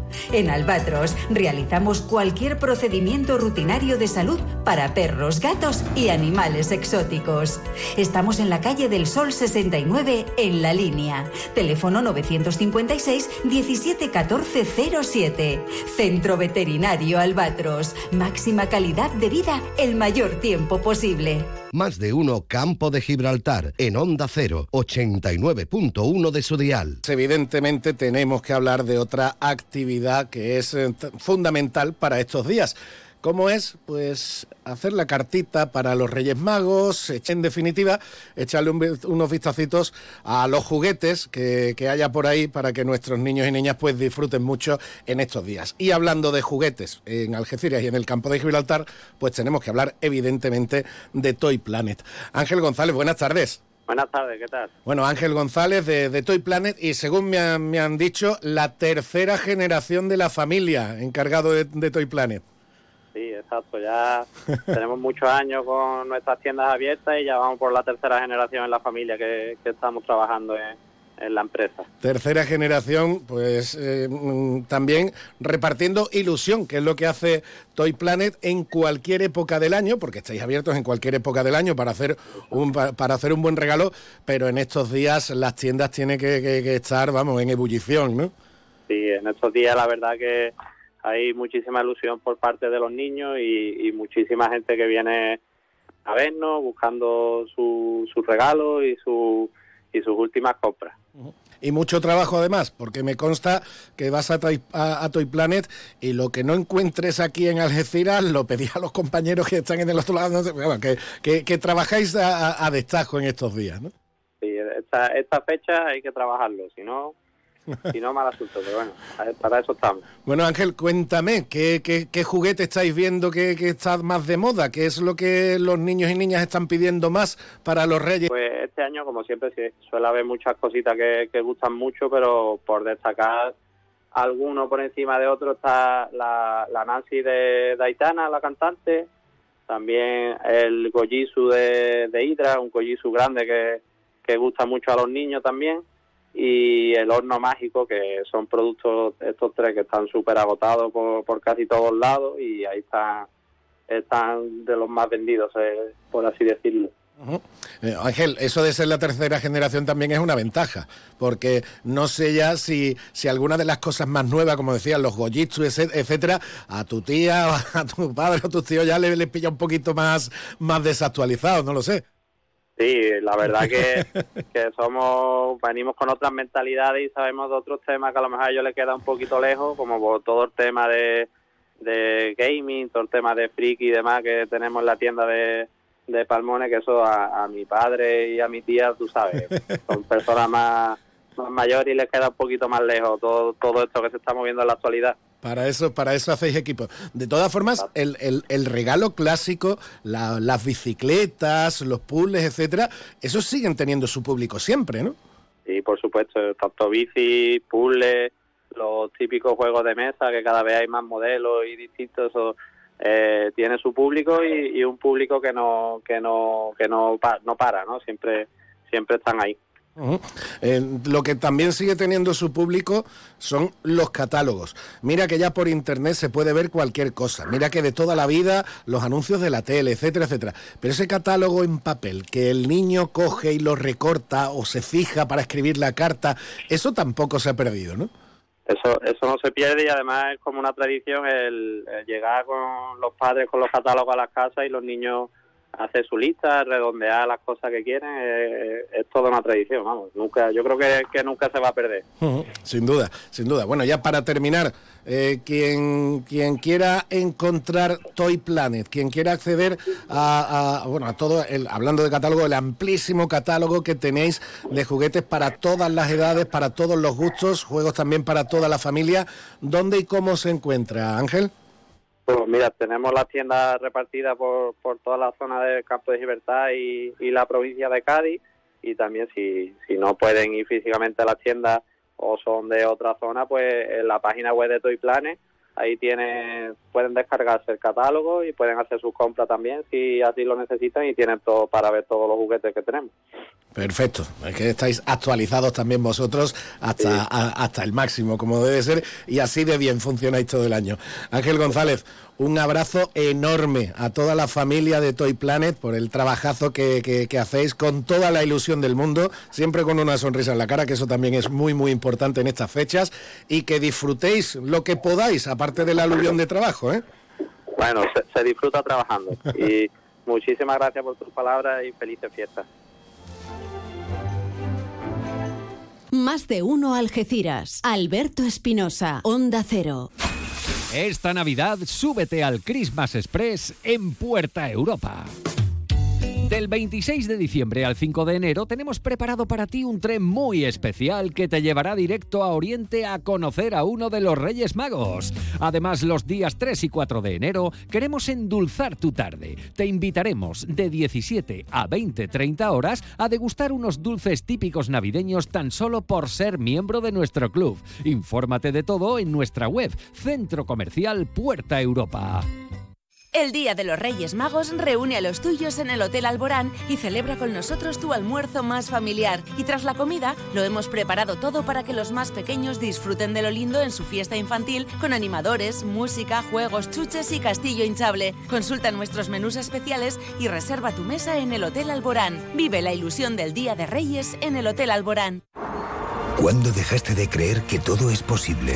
En Albatros realizamos cualquier procedimiento rutinario de salud para perros, gatos y animales exóticos. Estamos en la calle del Sol 69 en la línea. Teléfono 956 171407 Centro Veterinario Albatros. Máxima calidad de vida el mayor tiempo posible. Más de uno Campo de Gibraltar en Onda 0, 89.1 de su dial. Evidentemente tenemos que hablar de otra actividad que es eh, fundamental para estos días. ¿Cómo es? Pues hacer la cartita para los Reyes Magos, en definitiva, echarle unos vistacitos a los juguetes que, haya por ahí para que nuestros niños y niñas pues disfruten mucho en estos días. Y hablando de juguetes en Algeciras y en el campo de Gibraltar, pues tenemos que hablar evidentemente de Toy Planet. Ángel González, buenas tardes. Buenas tardes, ¿qué tal? Bueno, Ángel González de, Toy Planet y según me han, dicho, la tercera generación de la familia encargado de de Toy Planet. Sí, exacto. Ya tenemos muchos años con nuestras tiendas abiertas y ya vamos por la tercera generación en la familia que, estamos trabajando en, la empresa. Tercera generación, pues eh, mm, también repartiendo ilusión, que es lo que hace Toy Planet en cualquier época del año, porque estáis abiertos en cualquier época del año para hacer un, para hacer un buen regalo, pero en estos días las tiendas tienen que, que estar, vamos, en ebullición, ¿no? Sí, en estos días la verdad que hay muchísima ilusión por parte de los niños y, muchísima gente que viene a vernos buscando sus su regalos y, su, y sus últimas compras. Y mucho trabajo además, porque me consta que vas a, a, Toy Planet y lo que no encuentres aquí en Algeciras lo pedí a los compañeros que están en el otro lado, que, trabajáis a, a, destajo en estos días, ¿no? Sí, esta, esta fecha hay que trabajarlo, si no si no, mal asunto, pero bueno, para eso estamos. Bueno, Ángel, cuéntame, ¿qué, qué, juguete estáis viendo que, está más de moda? ¿Qué es lo que los niños y niñas están pidiendo más para los Reyes? Pues este año, como siempre, suele haber muchas cositas que, gustan mucho, pero por destacar alguno por encima de otro está la, Nancy de Daitana, la cantante, también el Gojisu de, de Hydra, un Gojisu grande que, que gusta mucho a los niños también y el horno mágico, que son productos estos tres que están súper agotados por, por casi todos lados y ahí están, están de los más vendidos, eh, por así decirlo. Eh, Ángel, eso de ser la tercera generación también es una ventaja, porque no sé ya si, si alguna de las cosas más nuevas, como decían los Gojitsu, etcétera, a tu tía, a tu padre a tus tíos ya les pilla un poquito más, más desactualizado, no lo sé. Sí, la verdad que, que somos, venimos con otras mentalidades y sabemos de otros temas que a lo mejor a ellos les queda un poquito lejos, como todo el tema de, de gaming, todo el tema de friki y demás que tenemos en la tienda de, de Palmones, que eso a, mi padre y a mi tía, tú sabes, son personas más, más mayores y les queda un poquito más lejos todo, todo esto que se está moviendo en la actualidad. Para eso, para eso hacéis equipo. De todas formas, el, el, el regalo clásico, la- las bicicletas, los puzzles, etcétera, esos siguen teniendo su público siempre, ¿no? Y por supuesto, tanto bici, puzzles, los típicos juegos de mesa, que cada vez hay más modelos y distintos, eso, eh, tiene su público y, y un público que no que no que no, no para, ¿no? Siempre siempre están ahí. Eh, lo que también sigue teniendo su público son los catálogos. Mira que ya por internet se puede ver cualquier cosa. Mira que de toda la vida los anuncios de la tele, etcétera, etcétera. Pero ese catálogo en papel que el niño coge y lo recorta o se fija para escribir la carta, eso tampoco se ha perdido, ¿no? Eso eso no se pierde y además es como una tradición el, el llegar con los padres con los catálogos a las casas y los niños hacer su lista, redondear las cosas que quieren, eh, es toda una tradición, vamos. Nunca, yo creo que, que nunca se va a perder. Ujú, Sin duda, sin duda. Bueno, ya para terminar, eh, quien, quien quiera encontrar Toy Planet, quien quiera acceder a, a- bueno, a todo, el, hablando de catálogo, el amplísimo catálogo que tenéis de juguetes para todas las edades, para todos los gustos, juegos también para toda la familia, ¿dónde y cómo se encuentra, Ángel? Pues mira, tenemos las tiendas repartidas por, por toda la zona del Campo de Libertad y, y la provincia de Cádiz. Y también si, si no pueden ir físicamente a las tiendas o son de otra zona, pues en la página web de Toy Planet, ahí tienen, pueden descargarse el catálogo y pueden hacer sus compras también si así lo necesitan y tienen todo para ver todos los juguetes que tenemos. Perfecto, es que estáis actualizados también vosotros hasta, a- hasta el máximo, como debe ser, y así de bien funcionáis todo el año. Ángel González, un abrazo enorme a toda la familia de Toy Planet por el trabajazo que, que- que hacéis con toda la ilusión del mundo, siempre con una sonrisa en la cara, que eso también es muy, muy importante en estas fechas, y que disfrutéis lo que podáis, aparte del aluvión de trabajo, ¿eh? Bueno, se, se disfruta trabajando y muchísimas gracias por tus palabras y felices fiestas. Más de uno Algeciras. Alberto Espinosa. Onda Cero. Esta Navidad súbete al Christmas Express en Puerta Europa. Del 26 de diciembre al 5 de enero tenemos preparado para ti un tren muy especial que te llevará directo a Oriente a conocer a uno de los Reyes Magos. Además, los días 3 y 4 de enero queremos endulzar tu tarde. Te invitaremos de 17 a 20-30 horas a degustar unos dulces típicos navideños tan solo por ser miembro de nuestro club. Infórmate de todo en nuestra web, Centro Comercial Puerta Europa. El Día de los Reyes Magos reúne a los tuyos en el Hotel Alborán y celebra con nosotros tu almuerzo más familiar. Y tras la comida, lo hemos preparado todo para que los más pequeños disfruten de lo lindo en su fiesta infantil con animadores, música, juegos, chuches y castillo hinchable. Consulta nuestros menús especiales y reserva tu mesa en el Hotel Alborán. Vive la ilusión del Día de Reyes en el Hotel Alborán. ¿Cuándo dejaste de creer que todo es posible?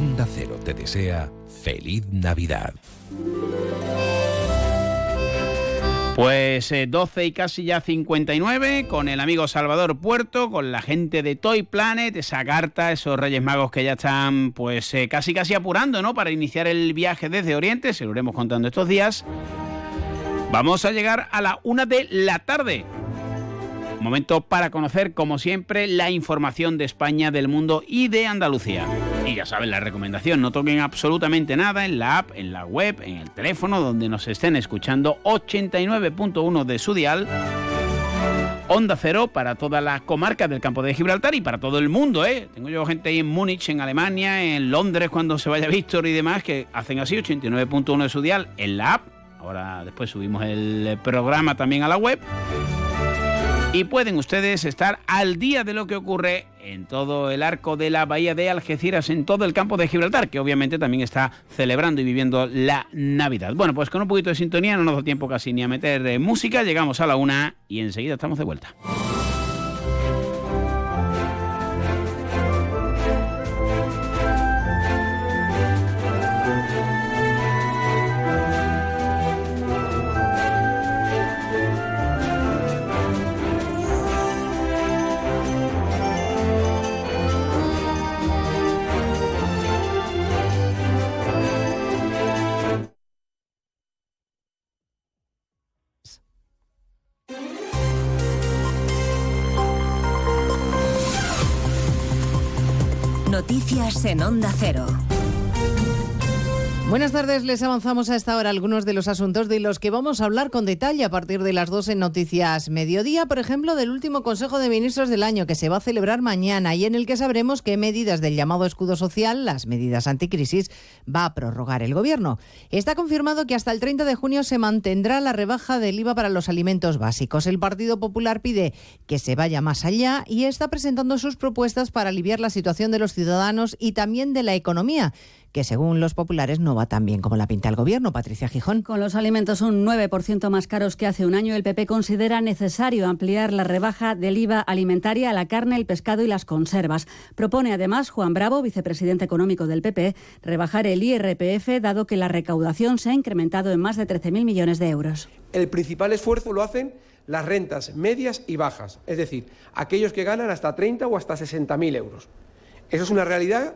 Onda Cero te desea feliz Navidad. Pues eh, 12 y casi ya 59 con el amigo Salvador Puerto, con la gente de Toy Planet, esa carta, esos Reyes Magos que ya están pues eh, casi casi apurando, ¿no? Para iniciar el viaje desde Oriente, se lo iremos contando estos días. Vamos a llegar a la una de la tarde. Momento para conocer, como siempre, la información de España, del mundo y de Andalucía. Y ya saben la recomendación, no toquen absolutamente nada en la app, en la web, en el teléfono, donde nos estén escuchando 89.1 de su dial. Onda Cero para toda la comarca del campo de Gibraltar y para todo el mundo, ¿eh? Tengo yo gente ahí en Múnich, en Alemania, en Londres cuando se vaya Víctor y demás que hacen así 89.1 de su dial en la app. Ahora después subimos el programa también a la web. Y pueden ustedes estar al día de lo que ocurre en todo el arco de la bahía de Algeciras, en todo el campo de Gibraltar, que obviamente también está celebrando y viviendo la Navidad. Bueno, pues con un poquito de sintonía, no nos da tiempo casi ni a meter música, llegamos a la una y enseguida estamos de vuelta. En Onda Cero. Buenas tardes, les avanzamos a esta hora algunos de los asuntos de los que vamos a hablar con detalle a partir de las 2 en Noticias Mediodía, por ejemplo, del último Consejo de Ministros del año que se va a celebrar mañana y en el que sabremos qué medidas del llamado escudo social, las medidas anticrisis, va a prorrogar el Gobierno. Está confirmado que hasta el 30 de junio se mantendrá la rebaja del IVA para los alimentos básicos. El Partido Popular pide que se vaya más allá y está presentando sus propuestas para aliviar la situación de los ciudadanos y también de la economía que según los populares no va tan bien como la pinta el gobierno. Patricia Gijón. Con los alimentos un 9% más caros que hace un año, el PP considera necesario ampliar la rebaja del IVA alimentaria a la carne, el pescado y las conservas. Propone además Juan Bravo, vicepresidente económico del PP, rebajar el IRPF dado que la recaudación se ha incrementado en más de 13.000 millones de euros. El principal esfuerzo lo hacen las rentas medias y bajas, es decir, aquellos que ganan hasta 30 o hasta 60.000 euros. Eso es una realidad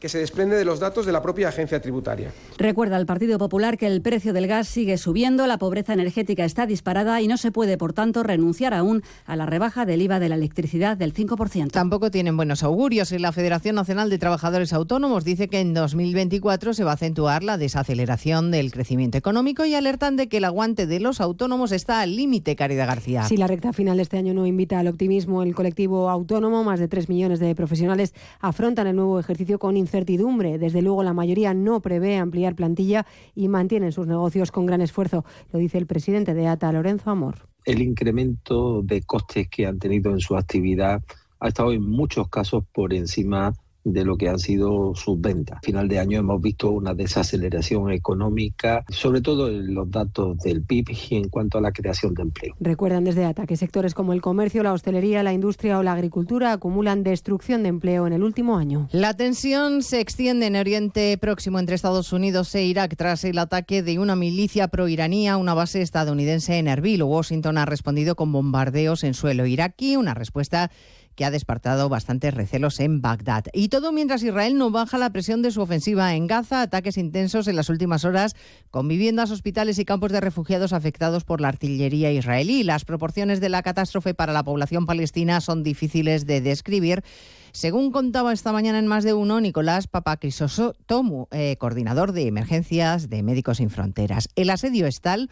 que se desprende de los datos de la propia agencia tributaria. Recuerda al Partido Popular que el precio del gas sigue subiendo, la pobreza energética está disparada y no se puede, por tanto, renunciar aún a la rebaja del IVA de la electricidad del 5%. Tampoco tienen buenos augurios. La Federación Nacional de Trabajadores Autónomos dice que en 2024 se va a acentuar la desaceleración del crecimiento económico y alertan de que el aguante de los autónomos está al límite, Caridad García. Si la recta final de este año no invita al optimismo, el colectivo autónomo, más de 3 millones de profesionales, afrontan el nuevo ejercicio con incertidumbre. Desde luego, la mayoría no prevé ampliar plantilla y mantienen sus negocios con gran esfuerzo. Lo dice el presidente de ATA, Lorenzo Amor. El incremento de costes que han tenido en su actividad ha estado en muchos casos por encima de lo que han sido sus ventas. A final de año hemos visto una desaceleración económica, sobre todo en los datos del PIB y en cuanto a la creación de empleo. Recuerdan desde ATA que sectores como el comercio, la hostelería, la industria o la agricultura acumulan destrucción de empleo en el último año. La tensión se extiende en Oriente Próximo entre Estados Unidos e Irak tras el ataque de una milicia proiraní a una base estadounidense en Erbil. Washington ha respondido con bombardeos en suelo iraquí, una respuesta que ha despertado bastantes recelos en Bagdad. Y todo mientras Israel no baja la presión de su ofensiva en Gaza, ataques intensos en las últimas horas con viviendas, hospitales y campos de refugiados afectados por la artillería israelí. Las proporciones de la catástrofe para la población palestina son difíciles de describir. Según contaba esta mañana en más de uno, Nicolás Papacrisotomu, eh, coordinador de emergencias de Médicos Sin Fronteras. El asedio es tal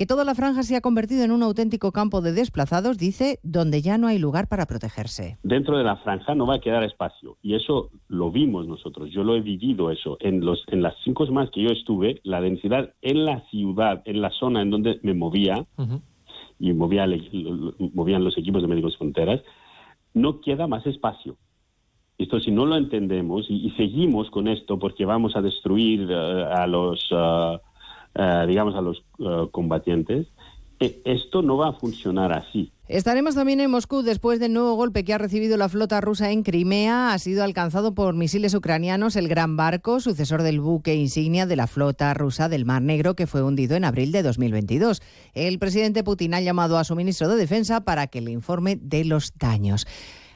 que toda la franja se ha convertido en un auténtico campo de desplazados, dice, donde ya no hay lugar para protegerse. Dentro de la franja no va a quedar espacio y eso lo vimos nosotros, yo lo he vivido eso. En, los, en las cinco semanas que yo estuve, la densidad en la ciudad, en la zona en donde me movía, y movía, movían los equipos de Médicos Fronteras, no queda más espacio. Esto si no lo entendemos y, y seguimos con esto porque vamos a destruir uh, a los... Uh, Uh, digamos, a los uh, combatientes, eh, esto no va a funcionar así. Estaremos también en Moscú después del nuevo golpe que ha recibido la flota rusa en Crimea. Ha sido alcanzado por misiles ucranianos el gran barco, sucesor del buque insignia de la flota rusa del Mar Negro, que fue hundido en abril de 2022. El presidente Putin ha llamado a su ministro de Defensa para que le informe de los daños.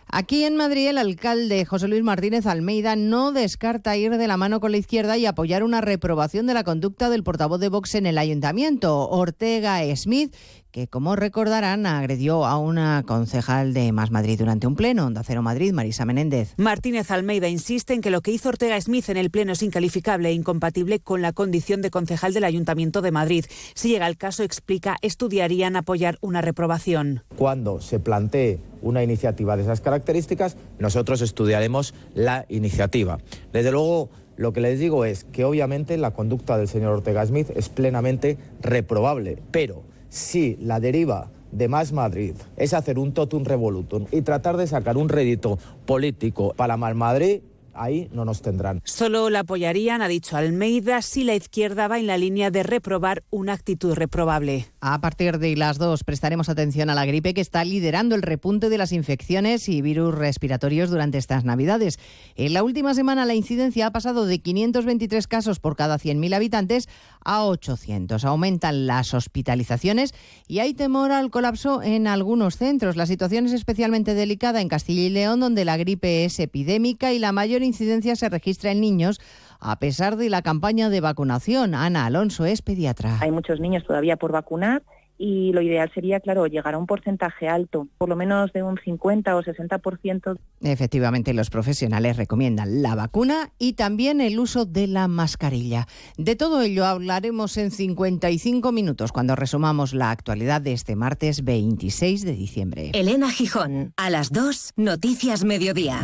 Aquí en Madrid, el alcalde José Luis Martínez Almeida no descarta ir de la mano con la izquierda y apoyar una reprobación de la conducta del portavoz de Vox en el ayuntamiento, Ortega Smith, que, como recordarán, agredió a una concejal de Más Madrid durante un pleno. Onda Cero Madrid, Marisa Menéndez. Martínez Almeida insiste en que lo que hizo Ortega Smith en el pleno es incalificable e incompatible con la condición de concejal del Ayuntamiento de Madrid. Si llega el caso, explica, estudiarían apoyar una reprobación. Cuando se plantee una iniciativa de esas características, nosotros estudiaremos la iniciativa. Desde luego, lo que les digo es que obviamente la conducta del señor Ortega Smith es plenamente reprobable, pero si la deriva de Más Madrid es hacer un totum revolutum y tratar de sacar un rédito político para Más Madrid, ahí no nos tendrán. Solo la apoyarían, ha dicho Almeida, si la izquierda va en la línea de reprobar una actitud reprobable. A partir de las dos prestaremos atención a la gripe que está liderando el repunte de las infecciones y virus respiratorios durante estas Navidades. En la última semana la incidencia ha pasado de 523 casos por cada 100.000 habitantes a 800. Aumentan las hospitalizaciones y hay temor al colapso en algunos centros. La situación es especialmente delicada en Castilla y León, donde la gripe es epidémica y la mayor incidencia se registra en niños a pesar de la campaña de vacunación. Ana Alonso es pediatra. Hay muchos niños todavía por vacunar y lo ideal sería, claro, llegar a un porcentaje alto, por lo menos de un 50 o 60%. Efectivamente, los profesionales recomiendan la vacuna y también el uso de la mascarilla. De todo ello hablaremos en 55 minutos cuando resumamos la actualidad de este martes 26 de diciembre. Elena Gijón, a las 2, Noticias Mediodía.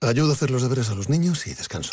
Ayudo a hacer los deberes a los niños y descanso.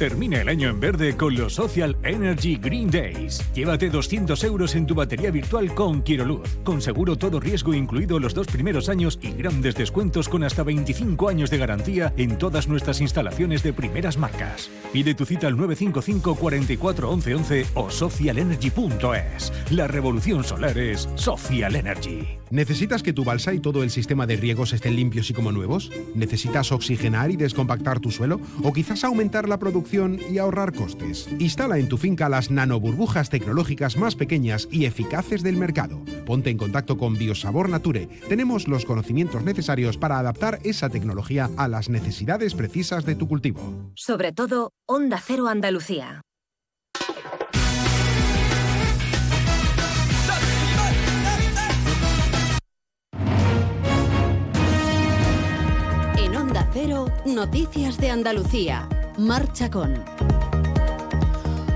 Termina el año en verde con los Social Energy Green Days. Llévate 200 euros en tu batería virtual con Quiroluz, con seguro todo riesgo incluido los dos primeros años y grandes descuentos con hasta 25 años de garantía en todas nuestras instalaciones de primeras marcas. Pide tu cita al 955 44 11 11 o socialenergy.es. La revolución solar es Social Energy. ¿Necesitas que tu balsa y todo el sistema de riegos estén limpios y como nuevos? ¿Necesitas oxigenar y descompactar tu suelo? ¿O quizás aumentar la producción y ahorrar costes? Instala en tu finca las nanoburbujas tecnológicas más pequeñas y eficaces del mercado. Ponte en contacto con Biosabor Nature. Tenemos los conocimientos necesarios para adaptar esa tecnología a las necesidades precisas de tu cultivo. Sobre todo, Onda Cero Andalucía. En Onda Cero, Noticias de Andalucía. Marcha con.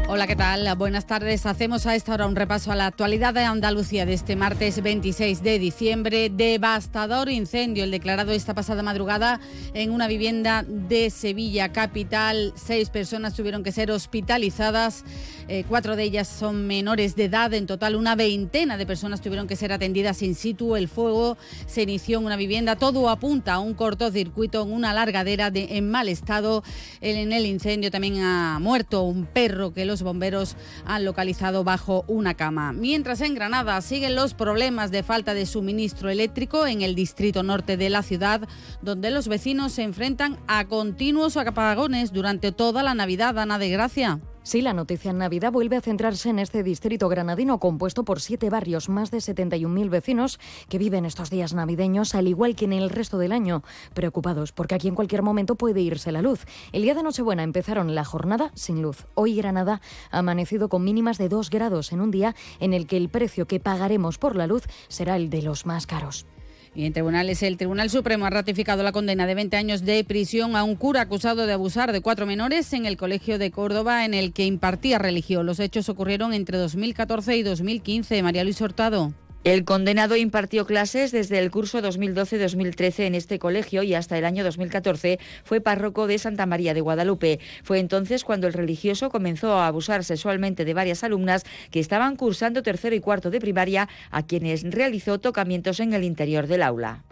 Hola, ¿qué tal? Buenas tardes. Hacemos a esta hora un repaso a la actualidad de Andalucía de este martes 26 de diciembre. Devastador incendio, el declarado esta pasada madrugada en una vivienda de Sevilla capital. Seis personas tuvieron que ser hospitalizadas. Eh, cuatro de ellas son menores de edad. En total, una veintena de personas tuvieron que ser atendidas in situ. El fuego se inició en una vivienda. Todo apunta a un cortocircuito en una largadera de, en mal estado. En el incendio también ha muerto un perro que los bomberos han localizado bajo una cama. Mientras en Granada siguen los problemas de falta de suministro eléctrico en el distrito norte de la ciudad, donde los vecinos se enfrentan a continuos apagones durante toda la Navidad. Ana de Gracia. Sí, la noticia en Navidad vuelve a centrarse en este distrito granadino compuesto por siete barrios, más de 71.000 vecinos que viven estos días navideños, al igual que en el resto del año, preocupados porque aquí en cualquier momento puede irse la luz. El día de Nochebuena empezaron la jornada sin luz. Hoy Granada ha amanecido con mínimas de 2 grados en un día en el que el precio que pagaremos por la luz será el de los más caros. Y en tribunales, el Tribunal Supremo ha ratificado la condena de 20 años de prisión a un cura acusado de abusar de cuatro menores en el Colegio de Córdoba en el que impartía religión. Los hechos ocurrieron entre 2014 y 2015. María Luis Hurtado. El condenado impartió clases desde el curso 2012-2013 en este colegio y hasta el año 2014 fue párroco de Santa María de Guadalupe. Fue entonces cuando el religioso comenzó a abusar sexualmente de varias alumnas que estaban cursando tercero y cuarto de primaria, a quienes realizó tocamientos en el interior del aula.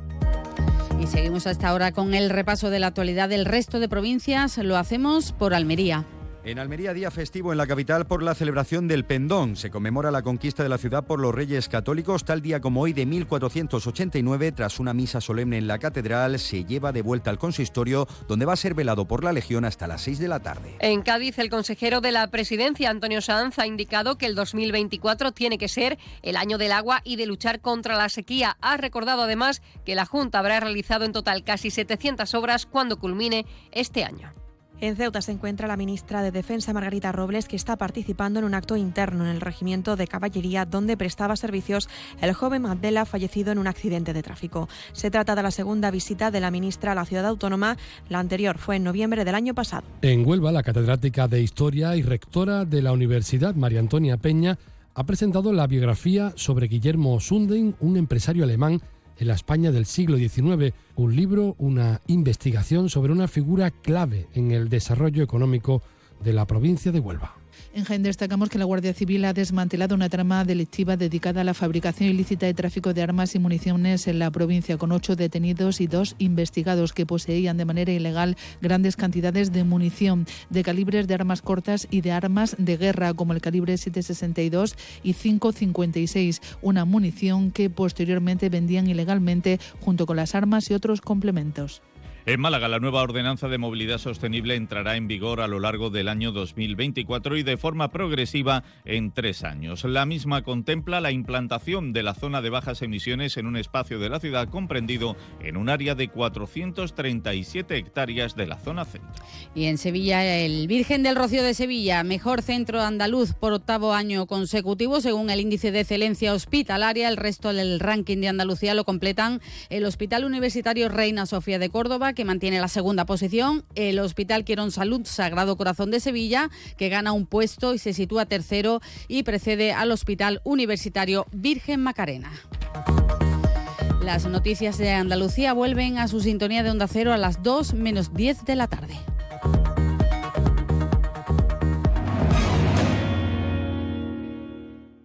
Y seguimos hasta ahora con el repaso de la actualidad del resto de provincias. Lo hacemos por Almería. En Almería, día festivo en la capital por la celebración del Pendón. Se conmemora la conquista de la ciudad por los reyes católicos. Tal día como hoy de 1489, tras una misa solemne en la catedral, se lleva de vuelta al consistorio, donde va a ser velado por la Legión hasta las 6 de la tarde. En Cádiz, el consejero de la presidencia, Antonio Sanz, ha indicado que el 2024 tiene que ser el año del agua y de luchar contra la sequía. Ha recordado además que la Junta habrá realizado en total casi 700 obras cuando culmine este año. En Ceuta se encuentra la ministra de Defensa Margarita Robles, que está participando en un acto interno en el regimiento de caballería donde prestaba servicios el joven Mandela fallecido en un accidente de tráfico. Se trata de la segunda visita de la ministra a la ciudad autónoma. La anterior fue en noviembre del año pasado. En Huelva, la catedrática de Historia y rectora de la Universidad, María Antonia Peña, ha presentado la biografía sobre Guillermo Sunding, un empresario alemán en la España del siglo XIX, un libro, una investigación sobre una figura clave en el desarrollo económico de la provincia de Huelva. En Jaén destacamos que la Guardia Civil ha desmantelado una trama delictiva dedicada a la fabricación ilícita y tráfico de armas y municiones en la provincia, con ocho detenidos y dos investigados que poseían de manera ilegal grandes cantidades de munición de calibres de armas cortas y de armas de guerra, como el calibre 762 y 556, una munición que posteriormente vendían ilegalmente junto con las armas y otros complementos. En Málaga, la nueva ordenanza de movilidad sostenible entrará en vigor a lo largo del año 2024 y de forma progresiva en tres años. La misma contempla la implantación de la zona de bajas emisiones en un espacio de la ciudad comprendido en un área de 437 hectáreas de la zona centro. Y en Sevilla, el Virgen del Rocío de Sevilla, mejor centro andaluz por octavo año consecutivo, según el índice de excelencia hospitalaria. El resto del ranking de Andalucía lo completan el Hospital Universitario Reina Sofía de Córdoba, que mantiene la segunda posición, el Hospital Quirón Salud Sagrado Corazón de Sevilla, que gana un puesto y se sitúa tercero y precede al Hospital Universitario Virgen Macarena. Las noticias de Andalucía vuelven a su sintonía de Onda Cero a las 2 menos 10 de la tarde.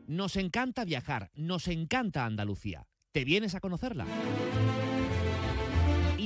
Nos encanta viajar, nos encanta Andalucía. ¿Te vienes a conocerla?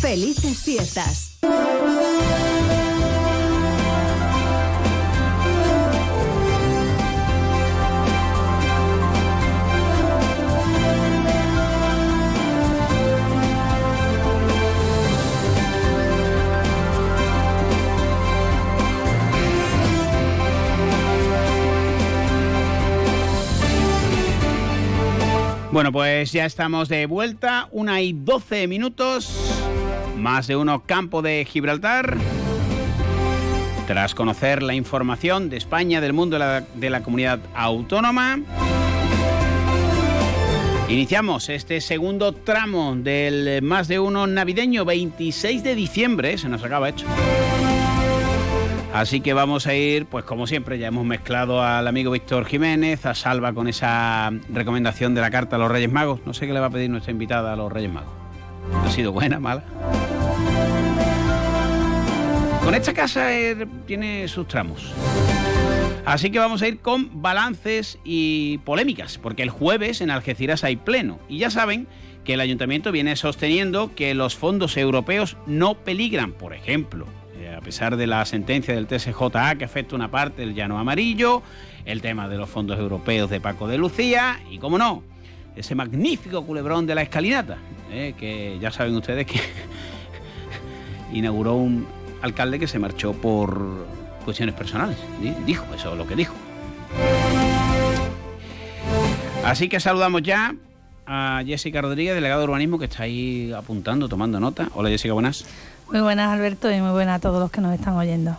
Felices fiestas. Bueno, pues ya estamos de vuelta, una y doce minutos, más de uno campo de Gibraltar. Tras conocer la información de España, del mundo de la, comunidad autónoma, iniciamos este segundo tramo del más de uno navideño, 26 de diciembre, se nos acaba hecho. Así que vamos a ir, pues como siempre, ya hemos mezclado al amigo Víctor Jiménez, a Salva con esa recomendación de la carta a los Reyes Magos. No sé qué le va a pedir nuestra invitada a los Reyes Magos. ¿Ha sido buena, mala? Con esta casa eh, tiene sus tramos. Así que vamos a ir con balances y polémicas, porque el jueves en Algeciras hay pleno. Y ya saben que el ayuntamiento viene sosteniendo que los fondos europeos no peligran, por ejemplo, a pesar de la sentencia del TSJA que afecta una parte del llano amarillo, el tema de los fondos europeos de Paco de Lucía y, como no, ese magnífico culebrón de la escalinata, eh, que ya saben ustedes que inauguró un alcalde que se marchó por cuestiones personales. Dijo, eso es lo que dijo. Así que saludamos ya a Jessica Rodríguez, delegado de urbanismo, que está ahí apuntando, tomando nota. Hola Jessica, buenas. Muy buenas Alberto y muy buenas a todos los que nos están oyendo.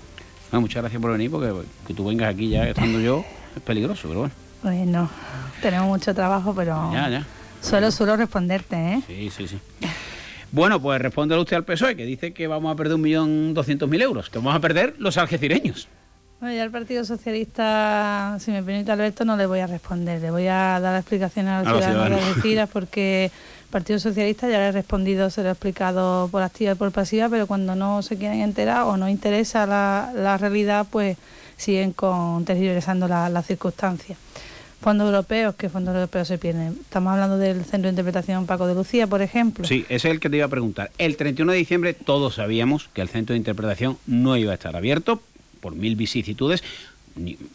Bueno, muchas gracias por venir, porque que tú vengas aquí ya estando yo es peligroso, pero bueno. Bueno, tenemos mucho trabajo, pero Ya, ya. Suelo, suelo responderte, ¿eh? Sí, sí, sí. Bueno, pues respóndele usted al PSOE, que dice que vamos a perder un millón doscientos mil euros, que vamos a perder los algecireños. Bueno, ya al Partido Socialista, si me permite Alberto, no le voy a responder. Le voy a dar explicaciones a los A los ciudadanos de. Algeciras porque el Partido Socialista ya le he respondido, se lo he explicado por activa y por pasiva, pero cuando no se quieren enterar o no interesa la, la realidad, pues siguen con tergiversando la- las circunstancias. Fondos europeos, ¿qué fondos europeos se pierden? Estamos hablando del Centro de Interpretación Paco de Lucía, por ejemplo. Sí, ese es el que te iba a preguntar. El 31 de diciembre todos sabíamos que el centro de interpretación no iba a estar abierto por mil vicisitudes.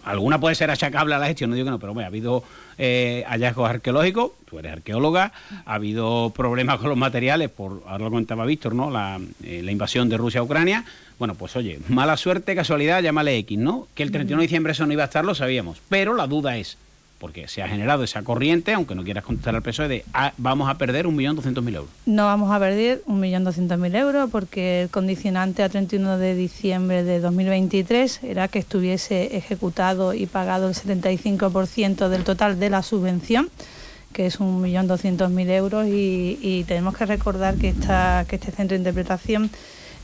Alguna puede ser achacable a la gestión, no digo que no, pero bueno, ha habido eh, hallazgos arqueológicos, tú eres arqueóloga, ha habido problemas con los materiales, por ahora lo comentaba Víctor, ¿no? La, eh, la invasión de Rusia a Ucrania. Bueno, pues oye, mala suerte, casualidad, llámale X, ¿no? Que el 31 de diciembre eso no iba a estar, lo sabíamos. Pero la duda es, porque se ha generado esa corriente, aunque no quieras contestar al PSOE, de ah, vamos a perder un millón doscientos mil euros. No vamos a perder 1.200.000 euros porque el condicionante a 31 de diciembre de 2023 era que estuviese ejecutado y pagado el 75% del total de la subvención que es 1.200.000 euros y, y tenemos que recordar que, esta, que este centro de interpretación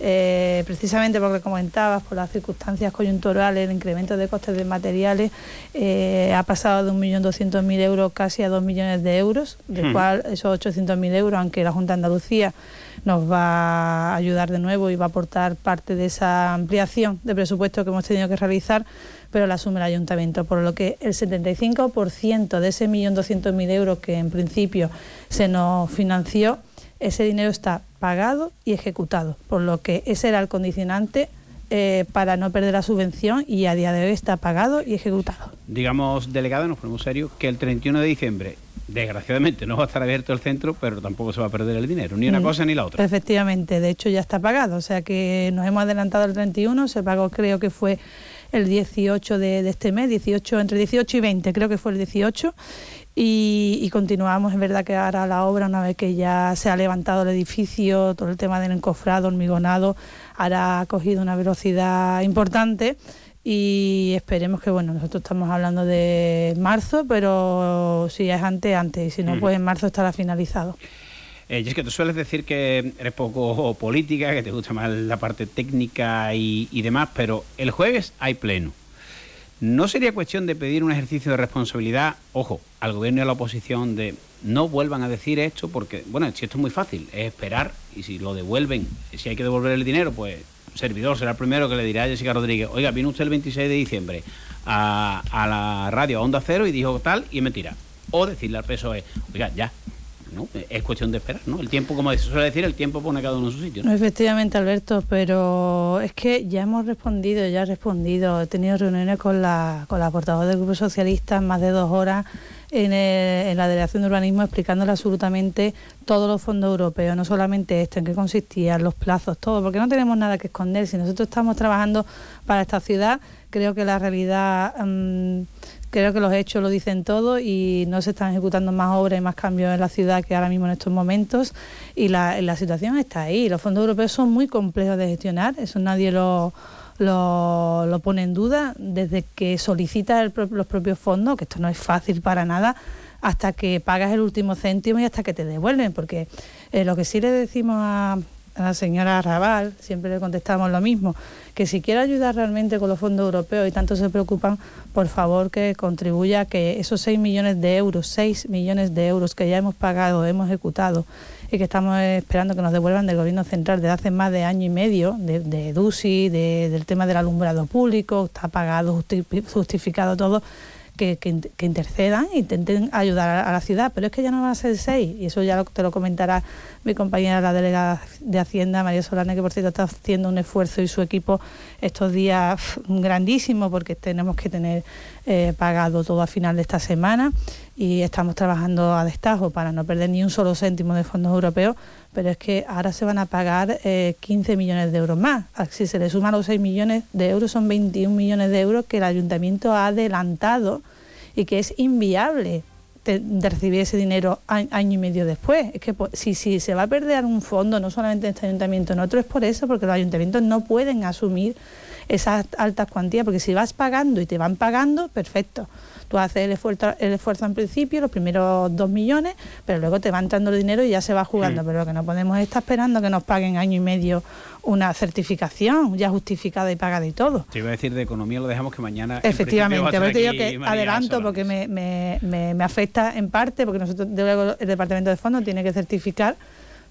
eh, precisamente porque comentabas, por las circunstancias coyunturales, el incremento de costes de materiales, eh, ha pasado de 1.200.000 euros casi a 2 millones de euros, del Hmm. cual esos 800.000 euros, aunque la Junta de Andalucía nos va a ayudar de nuevo y va a aportar parte de esa ampliación de presupuesto que hemos tenido que realizar, pero la asume el ayuntamiento, por lo que el 75% de ese 1.200.000 euros que en principio se nos financió, ese dinero está pagado y ejecutado, por lo que ese era el condicionante eh, para no perder la subvención y a día de hoy está pagado y ejecutado. digamos, delegado, nos ponemos serios, que el 31 de diciembre, desgraciadamente, no va a estar abierto el centro, pero tampoco se va a perder el dinero, ni una Mm, cosa ni la otra. Efectivamente, de hecho ya está pagado, o sea que nos hemos adelantado el 31, se pagó creo que fue el 18 de, de este mes, 18 entre 18 y 20, creo que fue el 18. Y, y continuamos, es verdad que ahora la obra, una vez que ya se ha levantado el edificio, todo el tema del encofrado, hormigonado, ahora ha cogido una velocidad importante y esperemos que, bueno, nosotros estamos hablando de marzo, pero si es antes, antes, y si no, Ujú. pues en marzo estará finalizado. Eh, y es que tú sueles decir que eres poco política, que te gusta más la parte técnica y, demás, pero el jueves hay pleno. ¿No sería cuestión de pedir un ejercicio de responsabilidad, ojo, al gobierno y a la oposición de no vuelvan a decir esto? Porque, bueno, si esto es muy fácil, es esperar y si lo devuelven, si hay que devolver el dinero, pues servidor será el primero que le dirá a Jessica Rodríguez, oiga, vino usted el 26 de diciembre a, a la radio, a Onda Cero, y dijo tal, y es mentira. O decirle al PSOE, oiga, ya, ¿no? Es cuestión de esperar, ¿no? El tiempo, como se suele decir, el tiempo pone cada uno en su sitio. ¿no? Efectivamente, Alberto, pero es que ya hemos respondido, ya he respondido. He tenido reuniones con la, con la portavoz del Grupo Socialista, más de dos horas en, el- en la Delegación de Urbanismo, explicándole absolutamente todos los fondos europeos, no solamente esto, en qué consistían, los plazos, todo, porque no tenemos nada que esconder. Si nosotros estamos trabajando para esta ciudad, creo que la realidad. mm, Creo que los hechos lo dicen todo y no se están ejecutando más obras y más cambios en la ciudad que ahora mismo en estos momentos y la, situación está ahí. Los fondos europeos son muy complejos de gestionar, eso nadie lo, lo, lo pone en duda. Desde que solicitas los propios fondos, que esto no es fácil para nada, hasta que pagas el último céntimo y hasta que te devuelven, porque eh, lo que sí le decimos a, a la señora Raval, siempre le contestamos lo mismo, que si quiere ayudar realmente con los fondos europeos y tanto se preocupan, por favor que contribuya que esos 6 millones de euros, 6 millones de euros que ya hemos pagado, hemos ejecutado y que estamos esperando que nos devuelvan del gobierno central desde hace más de año y medio, de, de DUSI, de- del tema del alumbrado público, está pagado, justi- justificado todo, que, que in- que intercedan e intenten ayudar a, la ciudad, pero es que ya no van a ser seis, y eso ya lo- te lo comentará mi compañera, la delegada de Hacienda, María Solana, que por cierto está haciendo un esfuerzo y su equipo estos días grandísimo, porque tenemos que tener pagado todo a final de esta semana y estamos trabajando a destajo para no perder ni un solo céntimo de fondos europeos, pero es que ahora se van a pagar eh, 15 millones de euros más. Ah, Si se le suman los 6 millones de euros, son 21 millones de euros que el ayuntamiento ha adelantado y que es inviable recibir ese dinero año y medio después. Es que pues, si, si se va a perder un fondo, no solamente en este ayuntamiento, en otro es por eso, porque los ayuntamientos no pueden asumir esas altas cuantías, porque si vas pagando y te van pagando, perfecto. Tú haces el esfuerzo, el esfuerzo en principio, los primeros dos millones, pero luego te va entrando el dinero y ya se va jugando. Pero lo que no podemos es estar esperando que nos paguen año y medio una certificación ya justificada y pagada y todo. Te iba a decir de economía, lo dejamos que mañana. Efectivamente, te digo que adelanto porque me, me, me, afecta en parte, porque nosotros, el Departamento de Fondos tiene que certificar,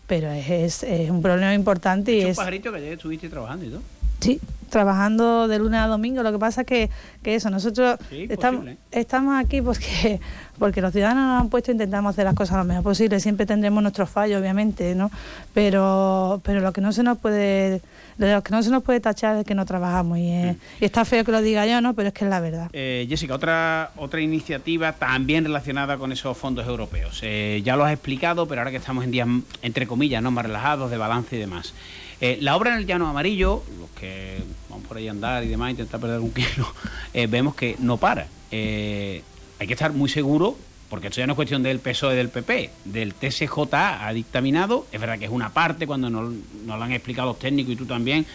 pero es, es, un problema importante. y es un pajarito que ayer estuviste trabajando y todo. Sí, trabajando de lunes a domingo. Lo que pasa es que, que eso, nosotros estamos, estamos aquí porque, porque los ciudadanos nos han puesto, intentamos hacer las cosas lo mejor posible. Siempre tendremos nuestros fallos, obviamente, ¿no? Pero, pero lo que no se nos puede, lo que no se nos puede tachar es que no trabajamos. Y, mm. está feo que lo diga yo, ¿no? Pero es que es la verdad. Eh, Jessica, otra, otra iniciativa también relacionada con esos fondos europeos. Eh, ya lo has explicado, pero ahora que estamos en días, entre comillas, ¿no? más relajados, de balance y demás. Eh, la obra en el llano amarillo, los que vamos por ahí a andar y demás, intentar perder un kilo, eh, vemos que no para. Eh, hay que estar muy seguro, porque esto ya no es cuestión del PSOE del PP, del TSJ ha dictaminado, es verdad que es una parte cuando nos, lo han explicado los técnicos y tú también,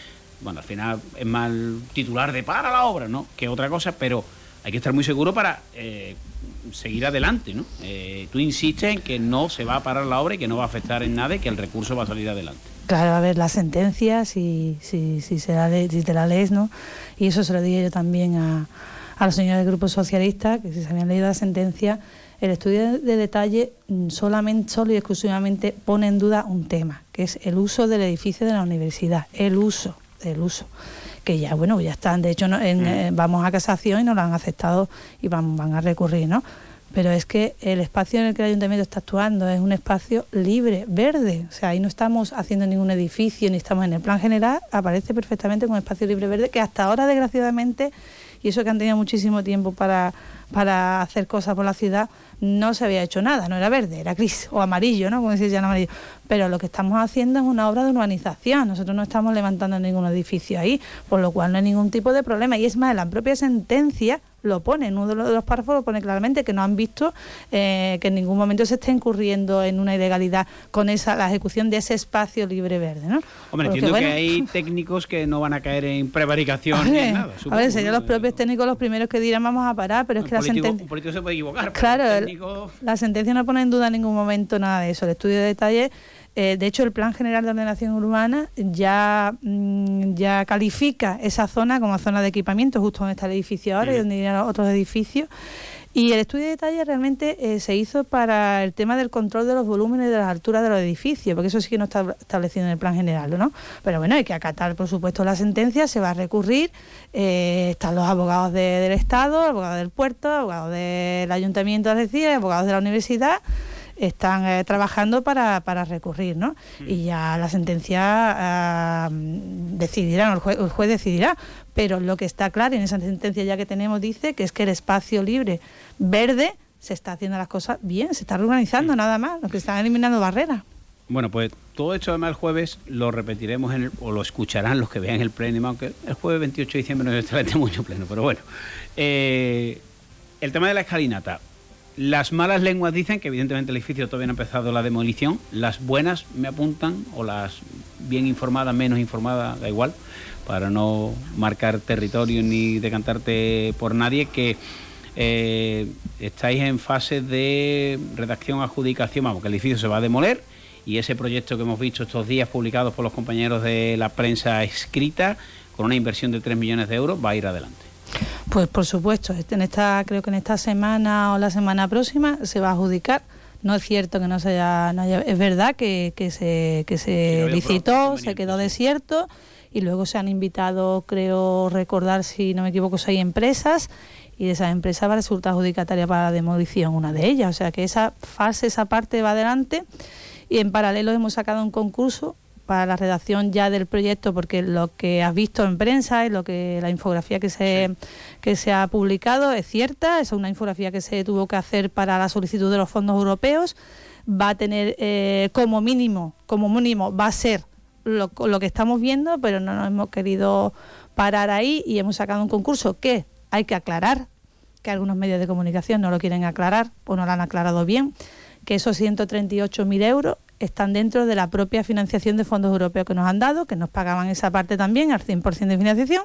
bueno, al final es más titular de para la obra, ¿no? Que otra cosa, pero hay que estar muy seguro para seguir adelante, ¿no? tú insistes en que no se va a parar la obra y que no va a afectar en nada y que el recurso va a salir adelante. Claro, a ver, la sentencia, si, si, si, se la si te la lees, ¿no? Y eso se lo dije yo también a, a los señores del Grupo Socialista, que si se habían leído la sentencia, el estudio de detalle mm, solamente, solo y exclusivamente pone en duda un tema, que es el uso del edificio de la universidad, el uso, el uso que ya bueno ya están de hecho mm. eh, vamos a casación y no lo han aceptado y van, van a recurrir no pero es que el espacio en el que el ayuntamiento está actuando es un espacio libre, verde. O sea, ahí no estamos haciendo ningún edificio, ni estamos en el plan general, aparece perfectamente como espacio libre verde que hasta ahora, desgraciadamente, y eso que han tenido muchísimo tiempo para, para hacer cosas por la ciudad, no se había hecho nada, no era verde, era gris o amarillo, ¿no? Como decía en amarillo. Pero lo que estamos haciendo es una obra de urbanización, nosotros no estamos levantando ningún edificio ahí, por lo cual no hay ningún tipo de problema. Y es más, la propia sentencia lo pone, en uno de los párrafos lo pone claramente, que no han visto eh, que en ningún momento se esté incurriendo en una ilegalidad con esa la ejecución de ese espacio libre verde. ¿no? Hombre, entiendo que hay técnicos que no van a caer en prevaricación ni nada. a ver, serían los propios técnicos los primeros que dirán vamos a parar, pero es que la sentencia... Un político se puede equivocar. Claro, la sentencia no pone en duda en ningún momento nada de eso. El estudio de detalle eh, de hecho, el Plan General de Ordenación Urbana ya, mm, ya califica esa zona como zona de equipamiento, justo donde está el edificio ahora y donde hay otros edificios. Y el estudio de detalle realmente eh, se hizo para el tema del control de los volúmenes y de las alturas de los edificios, porque eso sí que no está establecido en el plan general, ¿no? Pero bueno, hay que acatar, por supuesto, la sentencia, se va a recurrir, eh, están los abogados del Estado, abogados del puerto, abogados del Ayuntamiento de Algeciras, abogados de la universidad, están eh, trabajando para, para, recurrir, ¿no? Mm. Y ya la sentencia decidirá, el, juez, el juez decidirá, pero lo que está claro en esa sentencia ya que tenemos dice que es que el espacio libre verde se está haciendo las cosas bien, se está organizando nada más, lo que están eliminando barreras. Bueno, pues todo esto además el jueves lo repetiremos en o lo escucharán los que vean el pleno, aunque el jueves 28 de diciembre no es mucho pleno, pero bueno. Eh, el tema de la escalinata. Las malas lenguas dicen que evidentemente el edificio todavía no ha empezado la demolición. Las buenas me apuntan, o las bien informadas, menos informadas, da igual, para no marcar territorio ni decantarte por nadie, que eh, estáis en fase de redacción, adjudicación, vamos, que el edificio se va a demoler y ese proyecto que hemos visto estos días publicados por los compañeros de la prensa escrita, con una inversión de 3 millones de euros, va a ir adelante. Pues por supuesto, este, en esta, creo que en esta semana o la semana próxima se va a adjudicar. No es cierto que no se haya, es verdad que, que se, que se licitó, se quedó desierto y luego se han invitado, creo recordar, si no me equivoco, seis empresas y de esas empresas va a resultar adjudicataria para la demolición una de ellas. O sea que esa fase, esa parte va adelante y en paralelo hemos sacado un concurso para la redacción ya del proyecto porque lo que has visto en prensa y lo que la infografía que se que se ha publicado es cierta es una infografía que se tuvo que hacer para la solicitud de los fondos europeos va a tener eh, como mínimo como mínimo va a ser lo, lo que estamos viendo pero no nos hemos querido parar ahí y hemos sacado un concurso que hay que aclarar que algunos medios de comunicación no lo quieren aclarar o no lo han aclarado bien, que esos 138.000 euros están dentro de la propia financiación de fondos europeos que nos han dado, que nos pagaban esa parte también al 100% de financiación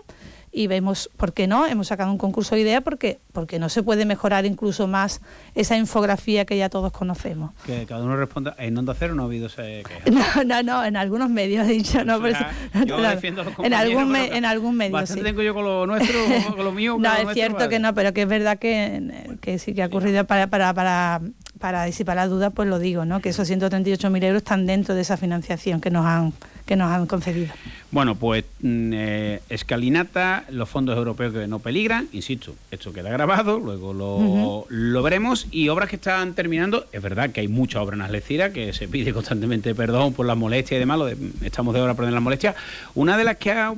y vemos por qué no, hemos sacado un concurso de ideas porque, porque no se puede mejorar incluso más esa infografía que ya todos conocemos. Que cada uno responda, en Onda Cero no ha habido ese No, no, no, en algunos medios he dicho, no, pero, yo defiendo los en algún, en algún medio, bastante tengo yo con lo nuestro, con lo mío. no, es cierto que no, pero que es verdad que, que sí que ha ocurrido para, para, para, para disipar las dudas, pues lo digo, ¿no? que esos 138.000 euros están dentro de esa financiación que nos han que nos han concedido. Bueno, pues mm, eh, escalinata, los fondos europeos que no peligran, insisto, esto queda grabado, luego lo, lo, veremos, y obras que están terminando, es verdad que hay mucha obra en Algeciras, que se pide constantemente perdón por las molestias y demás, lo de, estamos de hora por las molestias. Una de las que ha,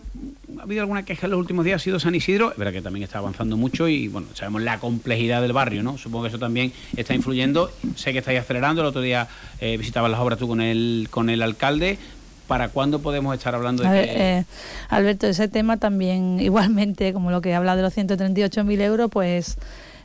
habido alguna queja en los últimos días ha sido San Isidro, es verdad que también está avanzando mucho y bueno, sabemos la complejidad del barrio, ¿no? Supongo que eso también está influyendo, sé que estáis acelerando, el otro día eh, visitabas las obras tú con el, con el alcalde, ¿Para cuándo podemos estar hablando de que... Eh, Alberto, ese tema también, igualmente, como lo que habla de los 138.000 euros, pues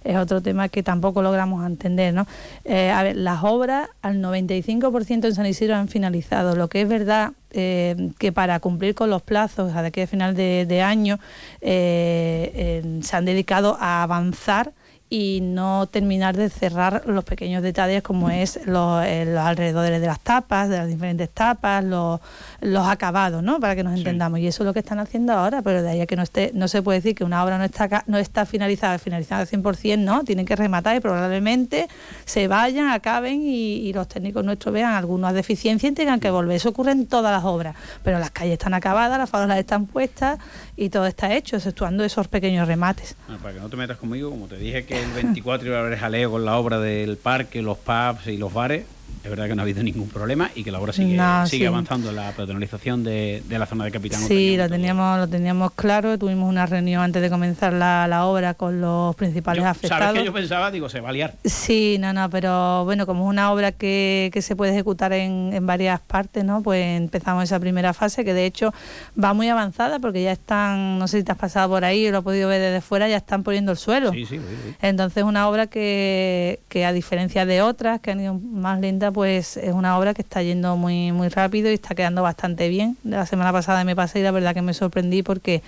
es otro tema que tampoco logramos entender. ¿no? Eh, a ver, las obras al 95% en San Isidro han finalizado. Lo que es verdad eh, que para cumplir con los plazos a de aquí a final de, año se han dedicado a avanzar y no terminar de cerrar los pequeños detalles como es los, eh, los alrededores de las tapas, de las diferentes tapas, los, los acabados, ¿no? Para que nos entendamos. Y eso es lo que están haciendo ahora, pero de ahí a que no esté, no se puede decir que una obra no está no está finalizada, finalizada al 100%, ¿no? Tienen que rematar y probablemente se vayan, acaben y, los técnicos nuestros vean algunas deficiencias y tengan que volver. Eso ocurre en todas las obras, pero las calles están acabadas, las farolas están puestas y todo está hecho, exceptuando esos pequeños remates. Ah, para que no te metas conmigo, como te dije que el 24 iba a haber jaleo con la obra del parque, los pubs y los bares es verdad que no ha habido ningún problema y que la obra sigue, sigue avanzando en la peatonalización de, la zona de Capitán. Sí, lo teníamos, lo teníamos claro. Tuvimos una reunión antes de comenzar la, obra con los principales afectados. ¿Sabes que yo pensaba? Digo, se va a liar. Sí, no, no, pero bueno, como es una obra que, que se puede ejecutar en, en, varias partes, ¿no? Pues empezamos esa primera fase que de hecho va muy avanzada porque ya están, no sé si te has pasado por ahí o lo has podido ver desde fuera, ya están poniendo el suelo. Sí, sí, sí. Entonces una obra que, que a diferencia de otras que han ido más pues es una obra que está yendo muy, muy rápido y está quedando bastante bien. La semana pasada me pasé y la verdad que me sorprendí porque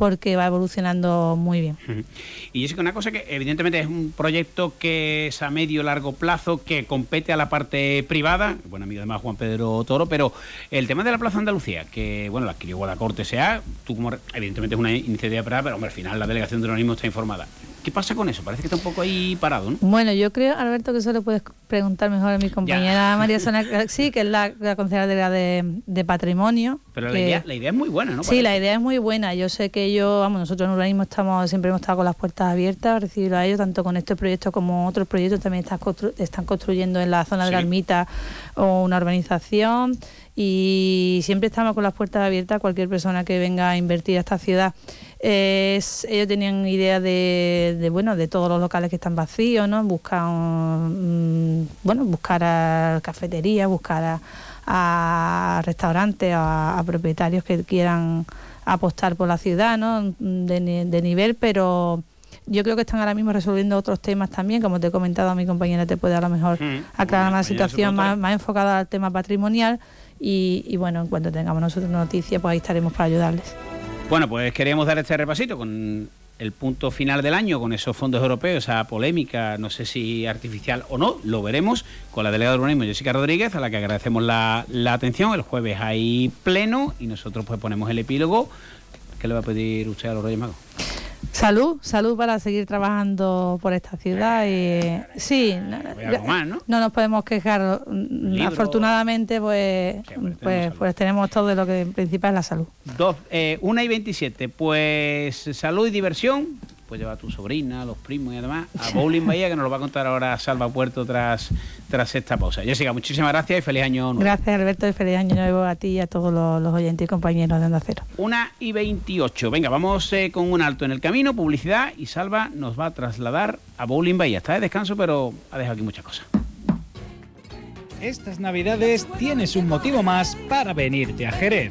porque va evolucionando muy bien. Y es una cosa que evidentemente es un proyecto que es a medio largo plazo, que compete a la parte privada, buen amigo además Juan Pedro Toro, pero el tema de la Plaza Andalucía, que bueno, la adquirió Guadacorte sea, tú como evidentemente es una iniciativa privada, pero hombre, al final la delegación de urbanismo está informada. ¿Qué pasa con eso? Parece que está un poco ahí parado, ¿no? Bueno, yo creo, Alberto, que eso lo puedes preguntar mejor a mi compañera María Sonia, sí, que es la, la consejera de, de, Patrimonio. Pero la, idea, la, idea, es muy buena, ¿no? Sí, la idea es muy buena. Yo sé que ellos, vamos, nosotros en urbanismo estamos, siempre hemos estado con las puertas abiertas recibirlo a ellos, tanto con este proyecto como otros proyectos también están, están construyendo en la zona de la ermita o una urbanización y siempre estamos con las puertas abiertas a cualquier persona que venga a invertir a esta ciudad ellos tenían idea de, bueno de todos los locales que están vacíos, ¿no? Buscar mm, bueno buscar a cafeterías, buscar a, restaurantes, a, propietarios que quieran apostar por la ciudad, ¿no? De, nivel, pero yo creo que están ahora mismo resolviendo otros temas también, como te he comentado, mi compañera te puede a lo mejor mm, aclarar una situación más, más, enfocada al tema patrimonial y, y, bueno, en cuanto tengamos nosotros noticias, pues ahí estaremos para ayudarles. Bueno, pues queríamos dar este repasito con el punto final del año, con esos fondos europeos, esa polémica, no sé si artificial o no, lo veremos con la delegada de urbanismo Jessica Rodríguez, a la que agradecemos la, la atención. El jueves hay pleno y nosotros pues ponemos el epílogo. ¿Qué le va a pedir usted a los Reyes Magos? Salud, salud para seguir trabajando por esta ciudad y sí, no, nos podemos quejar. Afortunadamente, pues, pues, pues, tenemos todo de lo que principal es la salud. Dos, eh, una y veintisiete, pues salud y diversión, puedes llevar a tu sobrina, a los primos y además a Bowling Bahía, que nos lo va a contar ahora Salva Puerto tras, tras esta pausa. Jessica, muchísimas gracias y feliz año nuevo. Gracias, Alberto, y feliz año nuevo a ti y a todos los, oyentes y compañeros de Onda Cero. Una y veintiocho. Venga, vamos eh, con un alto en el camino, publicidad, y Salva nos va a trasladar a Bowling Bahía. Está de descanso, pero ha dejado aquí muchas cosas. Estas navidades tienes un motivo más para venirte a Jerez.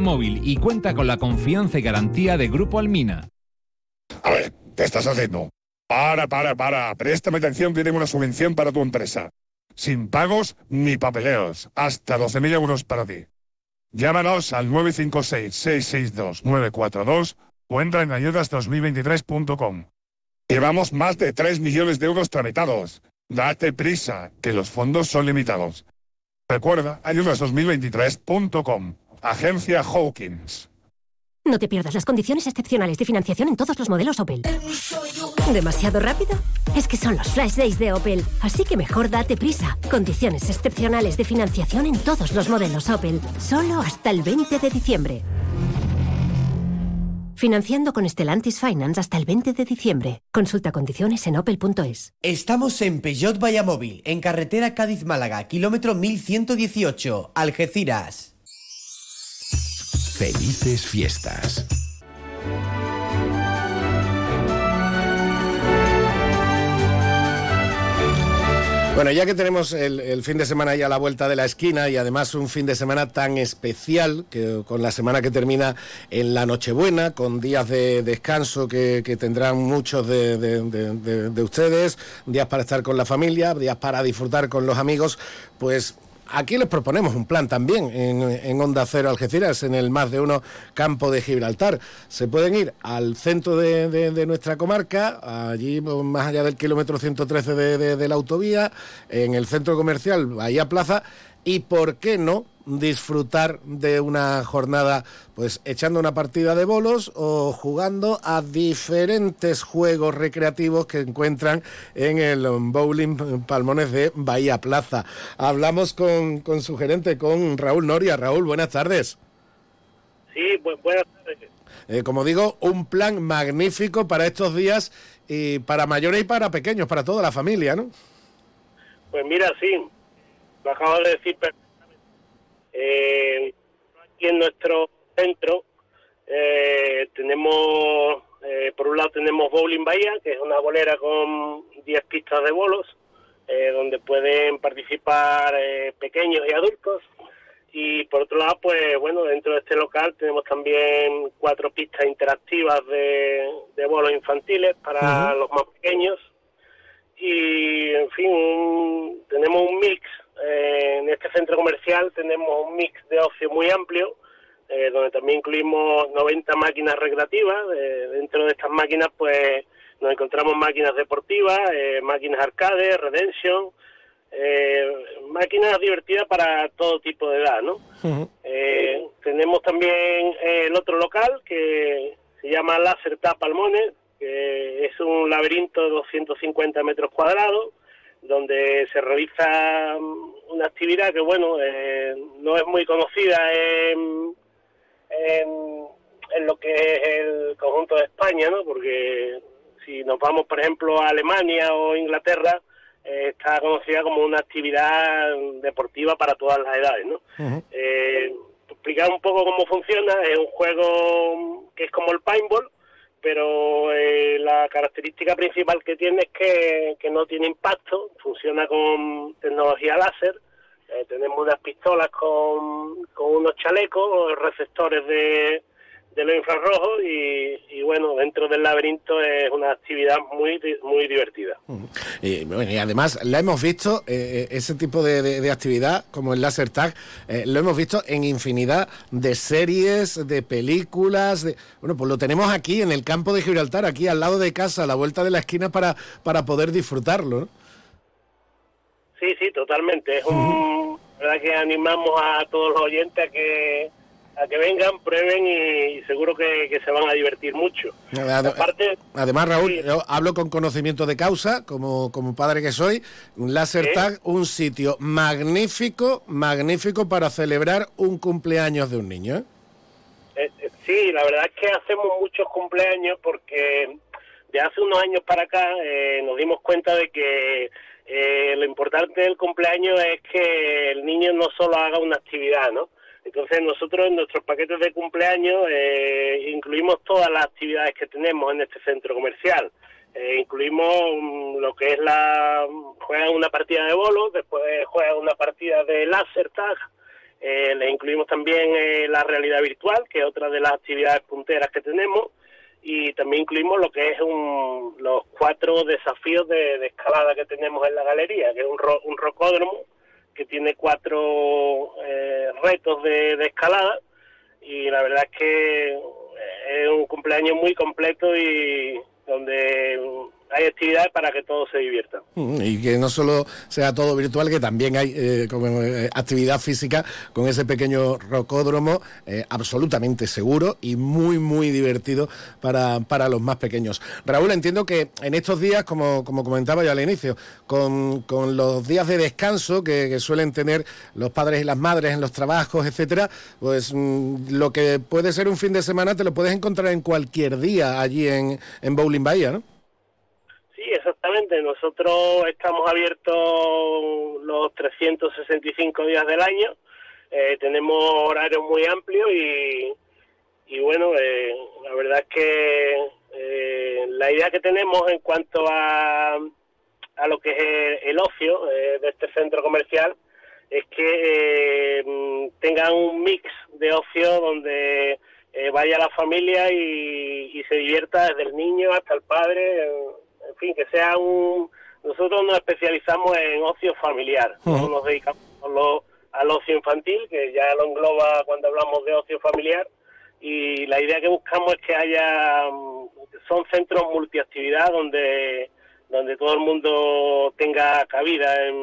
Móvil y cuenta con la confianza y garantía de Grupo Almina. A ver, ¿qué estás haciendo? Para, para, para. Préstame atención que una subvención para tu empresa. Sin pagos ni papeleos. Hasta 12.000 euros para ti. Llámanos al 956-662-942 o entra en ayudas2023.com. Llevamos más de 3 millones de euros tramitados. Date prisa, que los fondos son limitados. Recuerda, ayudas2023.com. Agencia Hawkins. No te pierdas las condiciones excepcionales de financiación en todos los modelos Opel. ¿Demasiado rápido? Es que son los Flash Days de Opel, así que mejor date prisa. Condiciones excepcionales de financiación en todos los modelos Opel, solo hasta el 20 de diciembre. Financiando con Stellantis Finance hasta el 20 de diciembre. Consulta condiciones en opel.es. Estamos en Peugeot Vallamóvil, en carretera Cádiz-Málaga, kilómetro 1118, Algeciras. Felices fiestas. Bueno, ya que tenemos el, fin de semana ya a la vuelta de la esquina y además un fin de semana tan especial, que con la semana que termina en la Nochebuena, con días de descanso que, tendrán muchos de, de, ustedes, días para estar con la familia, días para disfrutar con los amigos, pues Aquí les proponemos un plan también en, Onda Cero Algeciras, en el más de uno campo de Gibraltar. Se pueden ir al centro de, nuestra comarca, allí más allá del kilómetro 113 de, la autovía, en el centro comercial Bahía Plaza, y por qué no disfrutar de una jornada pues echando una partida de bolos o jugando a diferentes juegos recreativos que encuentran en el Bowling Palmones de Bahía Plaza. Hablamos con, su gerente, con Raúl Noria. Raúl, buenas tardes. Sí, buenas tardes. Eh, como digo, un plan magnífico para estos días y para mayores y para pequeños, para toda la familia, ¿no? Pues mira, sí, lo acabo de decir eh, aquí en nuestro centro eh, tenemos, eh, por un lado tenemos Bowling Bahía, que es una bolera con 10 pistas de bolos, eh, donde pueden participar pequeños y adultos. Y por otro lado, pues bueno, dentro de este local tenemos también cuatro pistas interactivas de, bolos infantiles para los más pequeños. Y, en fin, tenemos un mix eh, en este centro comercial tenemos un mix de ocio muy amplio, eh, donde también incluimos 90 máquinas recreativas. dentro de estas máquinas, pues nos encontramos máquinas deportivas, eh, máquinas arcade, redemption, máquinas divertidas para todo tipo de edad, ¿no? tenemos también el otro local que se llama Láser Palmones, que es un laberinto de 250 metros cuadrados donde se realiza mm, una actividad que, bueno, eh, no es muy conocida en, en, lo que es el conjunto de España, ¿no? Porque si nos vamos, por ejemplo, a Alemania o Inglaterra, eh, está conocida como una actividad deportiva para todas las edades, ¿no? Eh, explicar un poco cómo funciona, es un juego que es como el paintball, pero eh, la característica principal que tiene es que, no tiene impacto, funciona con tecnología láser, eh, tenemos unas pistolas con, con unos chalecos, receptores de, de los infrarrojos y, bueno, dentro del laberinto es una actividad muy muy divertida. Y, bueno, y además la hemos visto, eh, ese tipo de, actividad como el Laser Tag, eh, lo hemos visto en infinidad de series, de películas, de, bueno, pues lo tenemos aquí en el campo de Gibraltar, aquí al lado de casa, a la vuelta de la esquina para, para poder disfrutarlo. Sí, sí, totalmente. Es un, verdad que animamos a todos los oyentes a que a que vengan, prueben y seguro que, que se van a divertir mucho. Aparte, Además, Raúl, yo hablo con conocimiento de causa, como, como padre que soy. Láser Sí. Tag, un sitio magnífico, magnífico para celebrar un cumpleaños de un niño. ¿eh? Eh, eh, sí, la verdad es que hacemos muchos cumpleaños porque de hace unos años para acá eh, nos dimos cuenta de que eh, lo importante del cumpleaños es que el niño no solo haga una actividad, ¿no? Entonces nosotros en nuestros paquetes de cumpleaños eh, incluimos todas las actividades que tenemos en este centro comercial. Eh, incluimos mm, lo que es la... juegan una partida de bolos, después juegan una partida de láser tag, eh, le incluimos también eh, la realidad virtual, que es otra de las actividades punteras que tenemos, y también incluimos lo que es un- los cuatro desafíos de, escalada que tenemos en la galería, que es un, ro- un rocódromo que tiene cuatro eh, retos de, escalada, y la verdad es que eh, es un cumpleaños muy completo y donde hay actividades para que todos se diviertan. Mm, Y que no solo sea todo virtual, que también hay eh, como, eh, actividad física con ese pequeño rocódromo eh, absolutamente seguro y muy, muy divertido para, para los más pequeños. Raúl, entiendo que en estos días, como, como comentaba yo al inicio, con, con los días de descanso que, suelen tener los padres y las madres en los trabajos, etcétera, pues mm, lo que puede ser un fin de semana te lo puedes encontrar en cualquier día allí en, en Bowling Bahía, ¿no? Exactamente. Nosotros estamos abiertos los 365 días del año. Eh, tenemos horarios muy amplios y, y bueno, eh, la verdad es que eh, la idea que tenemos en cuanto a, a lo que es el, ocio eh, de este centro comercial es que eh, tengan un mix de ocio donde vaya la familia y, y se divierta desde el niño hasta el padre, en, fin, que sea un... Nosotros nos especializamos en ocio familiar, no Ujú. nos dedicamos solo al ocio infantil, que ya lo engloba cuando hablamos de ocio familiar, y la idea que buscamos es que haya... mm, Son centros multiactividad donde, donde todo el mundo tenga cabida en,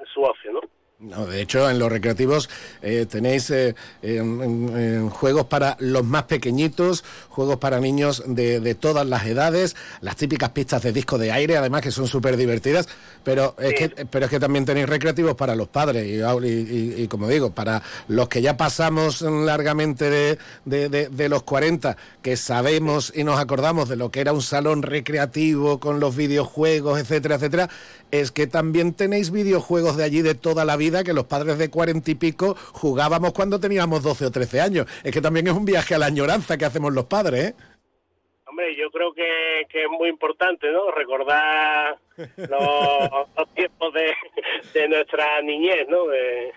en su ocio, ¿no? No, de hecho, en los recreativos eh, tenéis eh, en- en- en juegos para los más pequeñitos, juegos para niños de, de todas las edades, las típicas pistas de disco de aire, además que son súper divertidas, pero es, que, pero es que también tenéis recreativos para los padres y, y- y- y, como digo, para los que ya pasamos largamente de, de- de- de los 40, que sabemos y nos acordamos de lo que era un salón recreativo con los videojuegos, etcétera, etcétera, es que también tenéis videojuegos de allí de toda la vida que los padres de cuarenta y pico jugábamos cuando teníamos 12 o 13 años. Es que también es un viaje a la añoranza que hacemos los padres, ¿eh? Hombre, yo creo que, que es muy importante, ¿no? Recordar los, los tiempos de, de nuestra niñez, ¿no? Eh,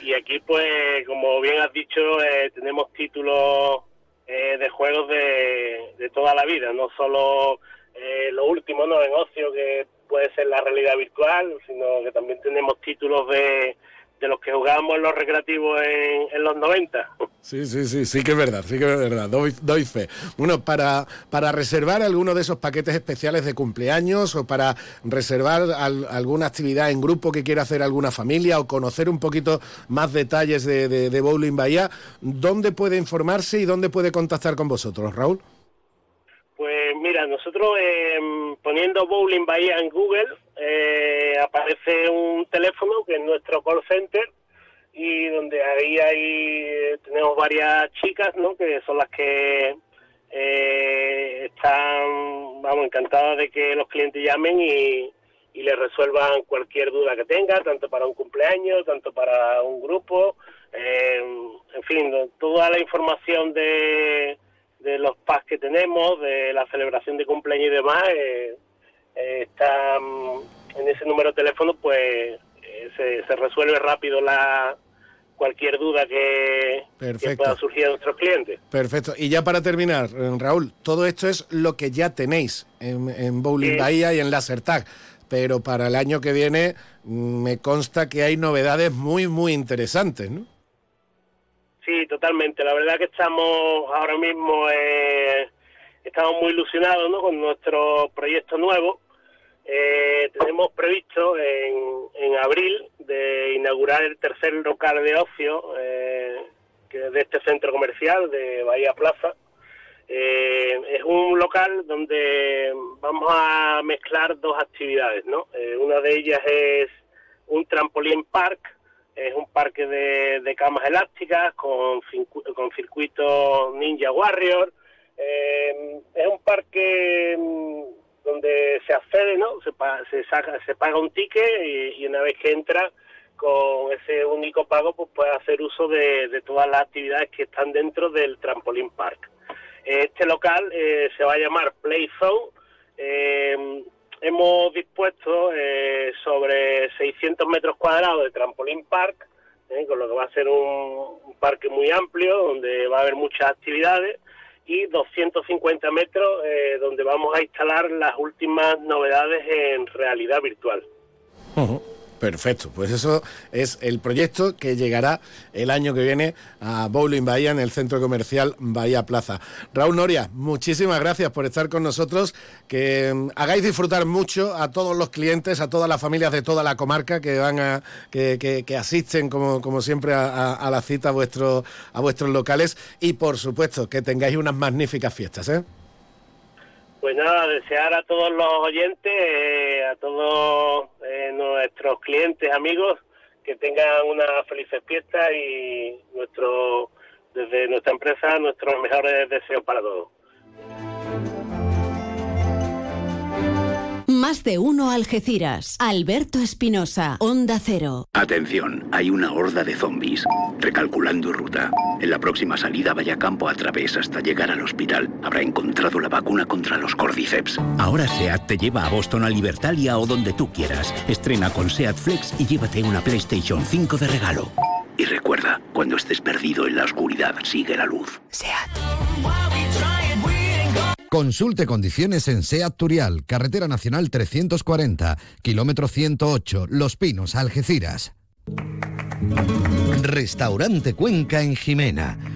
y aquí, pues, como bien has dicho, eh, tenemos títulos eh, de juegos de, de toda la vida, no solo eh, lo último, ¿no? En ocio, que puede ser la realidad virtual, sino que también tenemos títulos de, de los que jugábamos en los recreativos en, en los 90. Sí, sí, sí, sí que es verdad, sí que es verdad, doy, doy fe. Bueno, para, para reservar alguno de esos paquetes especiales de cumpleaños o para reservar al- alguna actividad en grupo que quiera hacer alguna familia o conocer un poquito más detalles de, de, de Bowling Bahía, ¿dónde puede informarse y dónde puede contactar con vosotros, Raúl? Pues mira, nosotros eh, poniendo Bowling Bahía en Google eh, aparece un teléfono que es nuestro call center y donde ahí hay tenemos varias chicas, ¿no? Que son las que eh, están, vamos, encantadas de que los clientes llamen y, y les resuelvan cualquier duda que tengan, tanto para un cumpleaños, tanto para un grupo, eh, en fin, toda la información de de los packs que tenemos, de la celebración de cumpleaños y demás, eh, eh, está mm, en ese número de teléfono, pues eh, se, se resuelve rápido la cualquier duda que, pueda surgir a nuestros clientes. Perfecto. Y ya para terminar, eh, Raúl, todo esto es lo que ya tenéis en, en Bowling Sí. Bahía y en Laser Tag. Pero para el año que viene mm, me consta que hay novedades muy, muy interesantes, ¿no? Sí, totalmente. La verdad que estamos ahora mismo, eh, estamos muy ilusionados ¿no? con nuestro proyecto nuevo. Eh, tenemos previsto en, en abril de inaugurar el tercer local de ocio eh, de este centro comercial de Bahía Plaza. Eh, es un local donde vamos a mezclar dos actividades, ¿no? Eh, una de ellas es un trampolín park, es un parque de, de camas elásticas con, con circuito Ninja Warrior. Es un parque mm, donde se accede, ¿no? Se, pa- se, saca, se paga un ticket y, una vez que entra con ese único pago, pues puede hacer uso de, todas las actividades que están dentro del trampolín park. Este local eh, se va a llamar Play Zone. Eh, hemos dispuesto eh, sobre 600 metros cuadrados de trampolín park, eh, con lo que va a ser un parque muy amplio, donde va a haber muchas actividades, y 250 metros eh, donde vamos a instalar las últimas novedades en realidad virtual. Perfecto, pues eso es el proyecto que llegará el año que viene a Bowling Bahía en el centro comercial Bahía Plaza. Raúl Noria, muchísimas gracias por estar con nosotros, que mm, hagáis disfrutar mucho a todos los clientes, a todas las familias de toda la comarca que van a que, asisten como, siempre a la cita a, vuestro- a vuestros locales y por supuesto que tengáis unas magníficas fiestas, ¿eh? Pues nada, desear a todos los oyentes, eh, a todos eh, nuestros clientes, amigos, que tengan una feliz fiesta y nuestro desde nuestra empresa nuestros mejores deseos para todos. Más de uno Algeciras. Alberto Espinosa. Onda Cero. Atención, hay una horda de zombies. Recalculando ruta. En la próxima salida vaya campo a través hasta llegar al hospital. Habrá encontrado la vacuna contra los cordyceps. Ahora SEAT te lleva a Boston, a Libertalia o donde tú quieras. Estrena con SEAT Flex y llévate una PlayStation 5 de regalo. Y recuerda, cuando estés perdido en la oscuridad, sigue la luz. Consulte condiciones en SEAT Turial, Carretera Nacional 340, kilómetro 108, Los Pinos, Algeciras. Restaurante Cuenca en Jimena.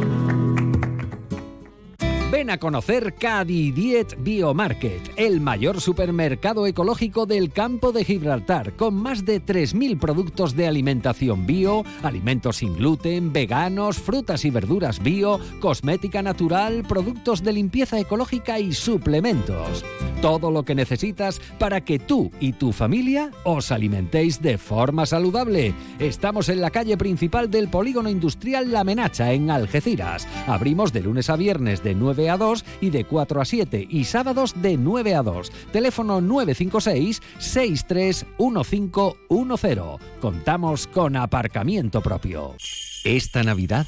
Ven a conocer Cadidiet Biomarket, el mayor supermercado ecológico del campo de Gibraltar, con más de 3.000 productos de alimentación bio, alimentos sin gluten, veganos, frutas y verduras bio, cosmética natural, productos de limpieza ecológica y suplementos. Todo lo que necesitas para que tú y tu familia os alimentéis de forma saludable. Estamos en la calle principal del polígono industrial La Menacha, en Algeciras. Abrimos de lunes a viernes de 9 a 2 y de 4 a 7 y sábados de 9 a 2. Teléfono 956 631510. Contamos con aparcamiento propio. Esta Navidad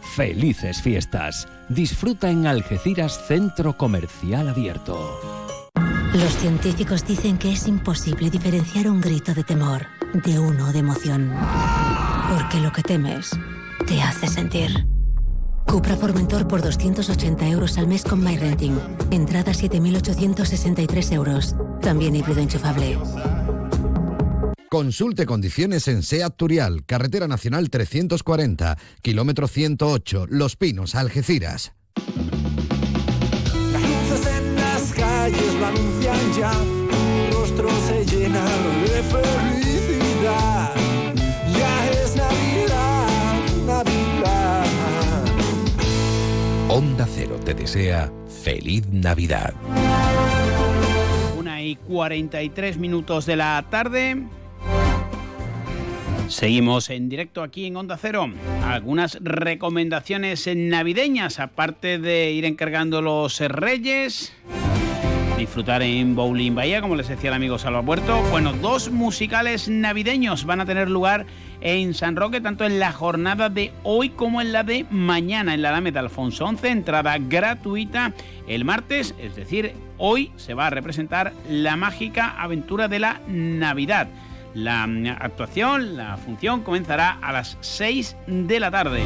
Felices fiestas. Disfruta en Algeciras Centro Comercial Abierto. Los científicos dicen que es imposible diferenciar un grito de temor de uno de emoción. Porque lo que temes te hace sentir. Cupra Formentor por 280 euros al mes con MyRenting. Entrada 7.863 euros. También híbrido enchufable. Consulte condiciones en SEAT Turial, Carretera Nacional 340, kilómetro 108, Los Pinos, Algeciras. Las luces en las calles lo anuncian ya, tu rostro se llena de felicidad. Ya es Navidad, Navidad. Onda Cero te desea Feliz Navidad. Una y 43 minutos de la tarde. Seguimos en directo aquí en Onda Cero. Algunas recomendaciones navideñas, aparte de ir encargando los reyes, disfrutar en Bowling Bahía, como les decía el amigo Salva Puerto. Bueno, dos musicales navideños van a tener lugar en San Roque, tanto en la jornada de hoy como en la de mañana, en la Dame de Alfonso 11, entrada gratuita el martes, es decir, hoy se va a representar la mágica aventura de la Navidad. La mm, actuación, la función comenzará a las 6 de la tarde.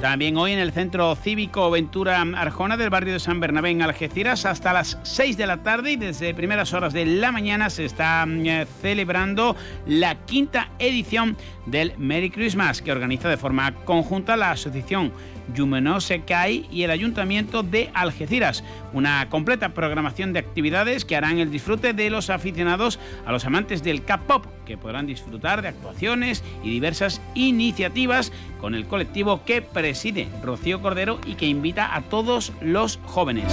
También hoy en el Centro Cívico Ventura Arjona del barrio de San Bernabé en Algeciras hasta las 6 de la tarde y desde primeras horas de la mañana se está mm, celebrando la quinta edición del Merry Christmas que organiza de forma conjunta la Asociación Yumenó Sekai y el Ayuntamiento de Algeciras. Una completa programación de actividades que harán el disfrute de los aficionados a los amantes del K-pop, que podrán disfrutar de actuaciones y diversas iniciativas con el colectivo que preside Rocío Cordero y que invita a todos los jóvenes.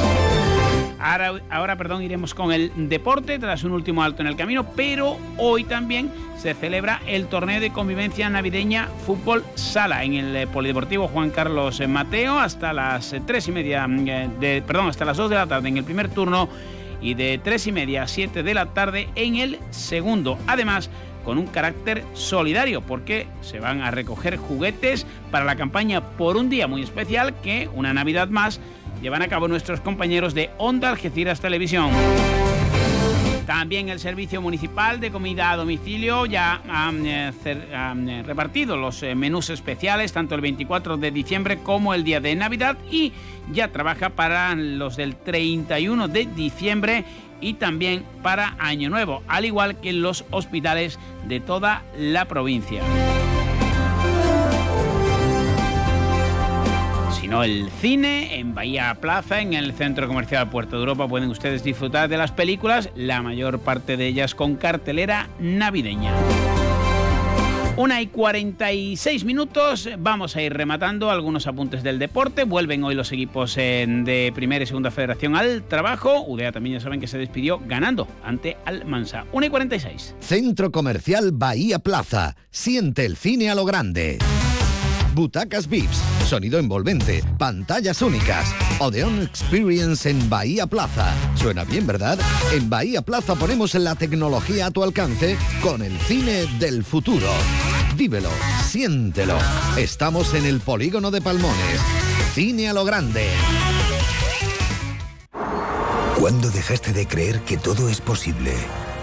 Ahora, ahora, perdón, iremos con el deporte tras un último alto en el camino, pero hoy también se celebra el torneo de convivencia navideña Fútbol Sala en el eh, Polideportivo Juan Carlos Mateo hasta las eh, tres y media, mm, eh, de, perdón, hasta las 2 de la tarde en el primer turno y de tres y media a 7 de la tarde en el segundo. Además, con un carácter solidario, porque se van a recoger juguetes para la campaña por un día muy especial que una Navidad más llevan a cabo nuestros compañeros de Onda Algeciras Televisión. También el Servicio Municipal de Comida a Domicilio ya ha eh, eh, repartido los eh, menús especiales, tanto el 24 de diciembre como el día de Navidad, y ya trabaja para los del 31 de diciembre y también para Año Nuevo, al igual que los hospitales de toda la provincia. Sino el cine en Bahía Plaza, en el Centro Comercial Puerto de Europa. Pueden ustedes disfrutar de las películas, la mayor parte de ellas con cartelera navideña. Una y 46 minutos, vamos a ir rematando algunos apuntes del deporte. Vuelven hoy los equipos de Primera y Segunda Federación al trabajo. UDEA también ya saben que se despidió ganando ante Almansa. Una y 46. Centro Comercial Bahía Plaza. Siente el cine a lo grande. Butacas VIPS, sonido envolvente, pantallas únicas. Odeon Experience en Bahía Plaza. Suena bien, ¿verdad? En Bahía Plaza ponemos la tecnología a tu alcance con el cine del futuro. Vívelo, siéntelo. Estamos en el polígono de Palmones. Cine a lo grande. ¿Cuándo dejaste de creer que todo es posible?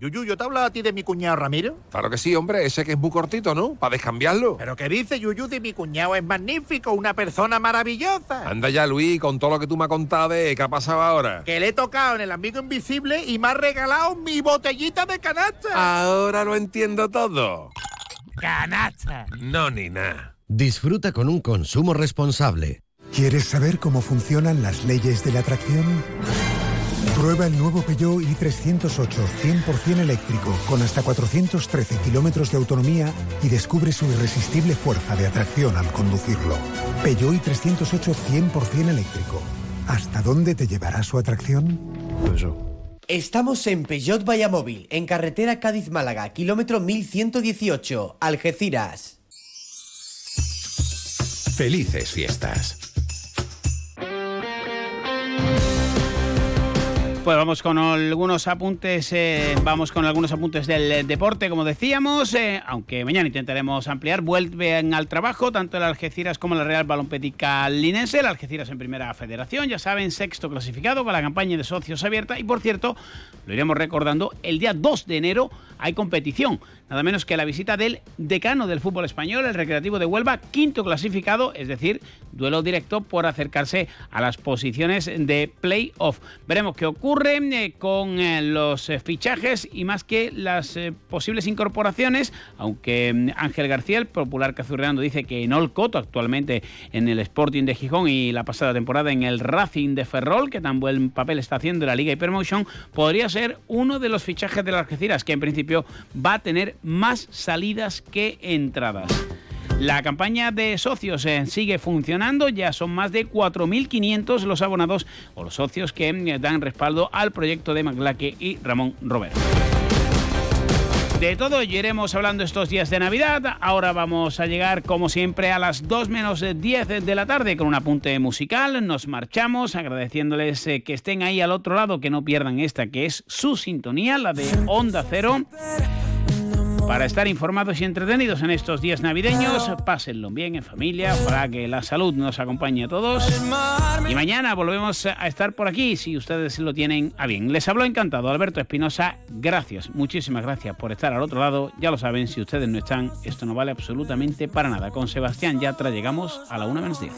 Yuyu, ¿yo te hablado a ti de mi cuñado Ramiro? Claro que sí, hombre, ese que es muy cortito, ¿no? Para descambiarlo. ¿Pero qué dice Yuyu de mi cuñado? Es magnífico, una persona maravillosa. Anda ya, Luis, con todo lo que tú me has contado de qué ha pasado ahora. Que le he tocado en el amigo invisible y me ha regalado mi botellita de canasta. Ahora lo entiendo todo. Canasta. No, ni nada. Disfruta con un consumo responsable. ¿Quieres saber cómo funcionan las leyes de la atracción? Prueba el nuevo Peugeot i308 100% eléctrico con hasta 413 kilómetros de autonomía y descubre su irresistible fuerza de atracción al conducirlo. Peugeot i308 100% eléctrico. ¿Hasta dónde te llevará su atracción? Estamos en Peugeot Vallamóvil, en carretera Cádiz-Málaga, kilómetro 1118, Algeciras. Felices fiestas. Pues vamos con algunos apuntes, eh, vamos con algunos apuntes del deporte, como decíamos, eh, aunque mañana intentaremos ampliar. Vuelven al trabajo tanto el Algeciras como la Real Balompédica Linense, el Algeciras en primera federación, ya saben, sexto clasificado con la campaña de socios abierta y por cierto, lo iremos recordando, el día 2 de enero hay competición nada menos que la visita del decano del fútbol español, el Recreativo de Huelva, quinto clasificado, es decir, duelo directo por acercarse a las posiciones de playoff. Veremos qué ocurre ocurre eh, con eh, los fichajes y más que las posibles incorporaciones, aunque mm, Ángel García, el popular cazurreando, dice que en Olcoto, actualmente en el Sporting de Gijón y la pasada temporada en el Racing de Ferrol, que tan buen papel está haciendo en la Liga Hypermotion, podría ser uno de los fichajes de las Algeciras, que en principio va a tener más salidas que entradas. La campaña de socios eh, sigue funcionando, ya son más de 4.500 los abonados o los socios que eh, dan respaldo al proyecto de Maclaque y Ramón Robert. De todo iremos hablando estos días de Navidad. Ahora vamos a llegar, como siempre, a las 2 menos 10 de la tarde con un apunte musical. Nos marchamos agradeciéndoles eh, que estén ahí al otro lado, que no pierdan esta, que es su sintonía, la de Onda Cero para estar informados y entretenidos en estos días navideños. Pásenlo bien en familia, para que la salud nos acompañe a todos. Y mañana volvemos a estar por aquí si ustedes lo tienen a bien. Les habló encantado Alberto Espinosa. Gracias, muchísimas gracias por estar al otro lado. Ya lo saben, si ustedes no están, esto no vale absolutamente para nada. Con Sebastián Yatra llegamos a la una menos 10.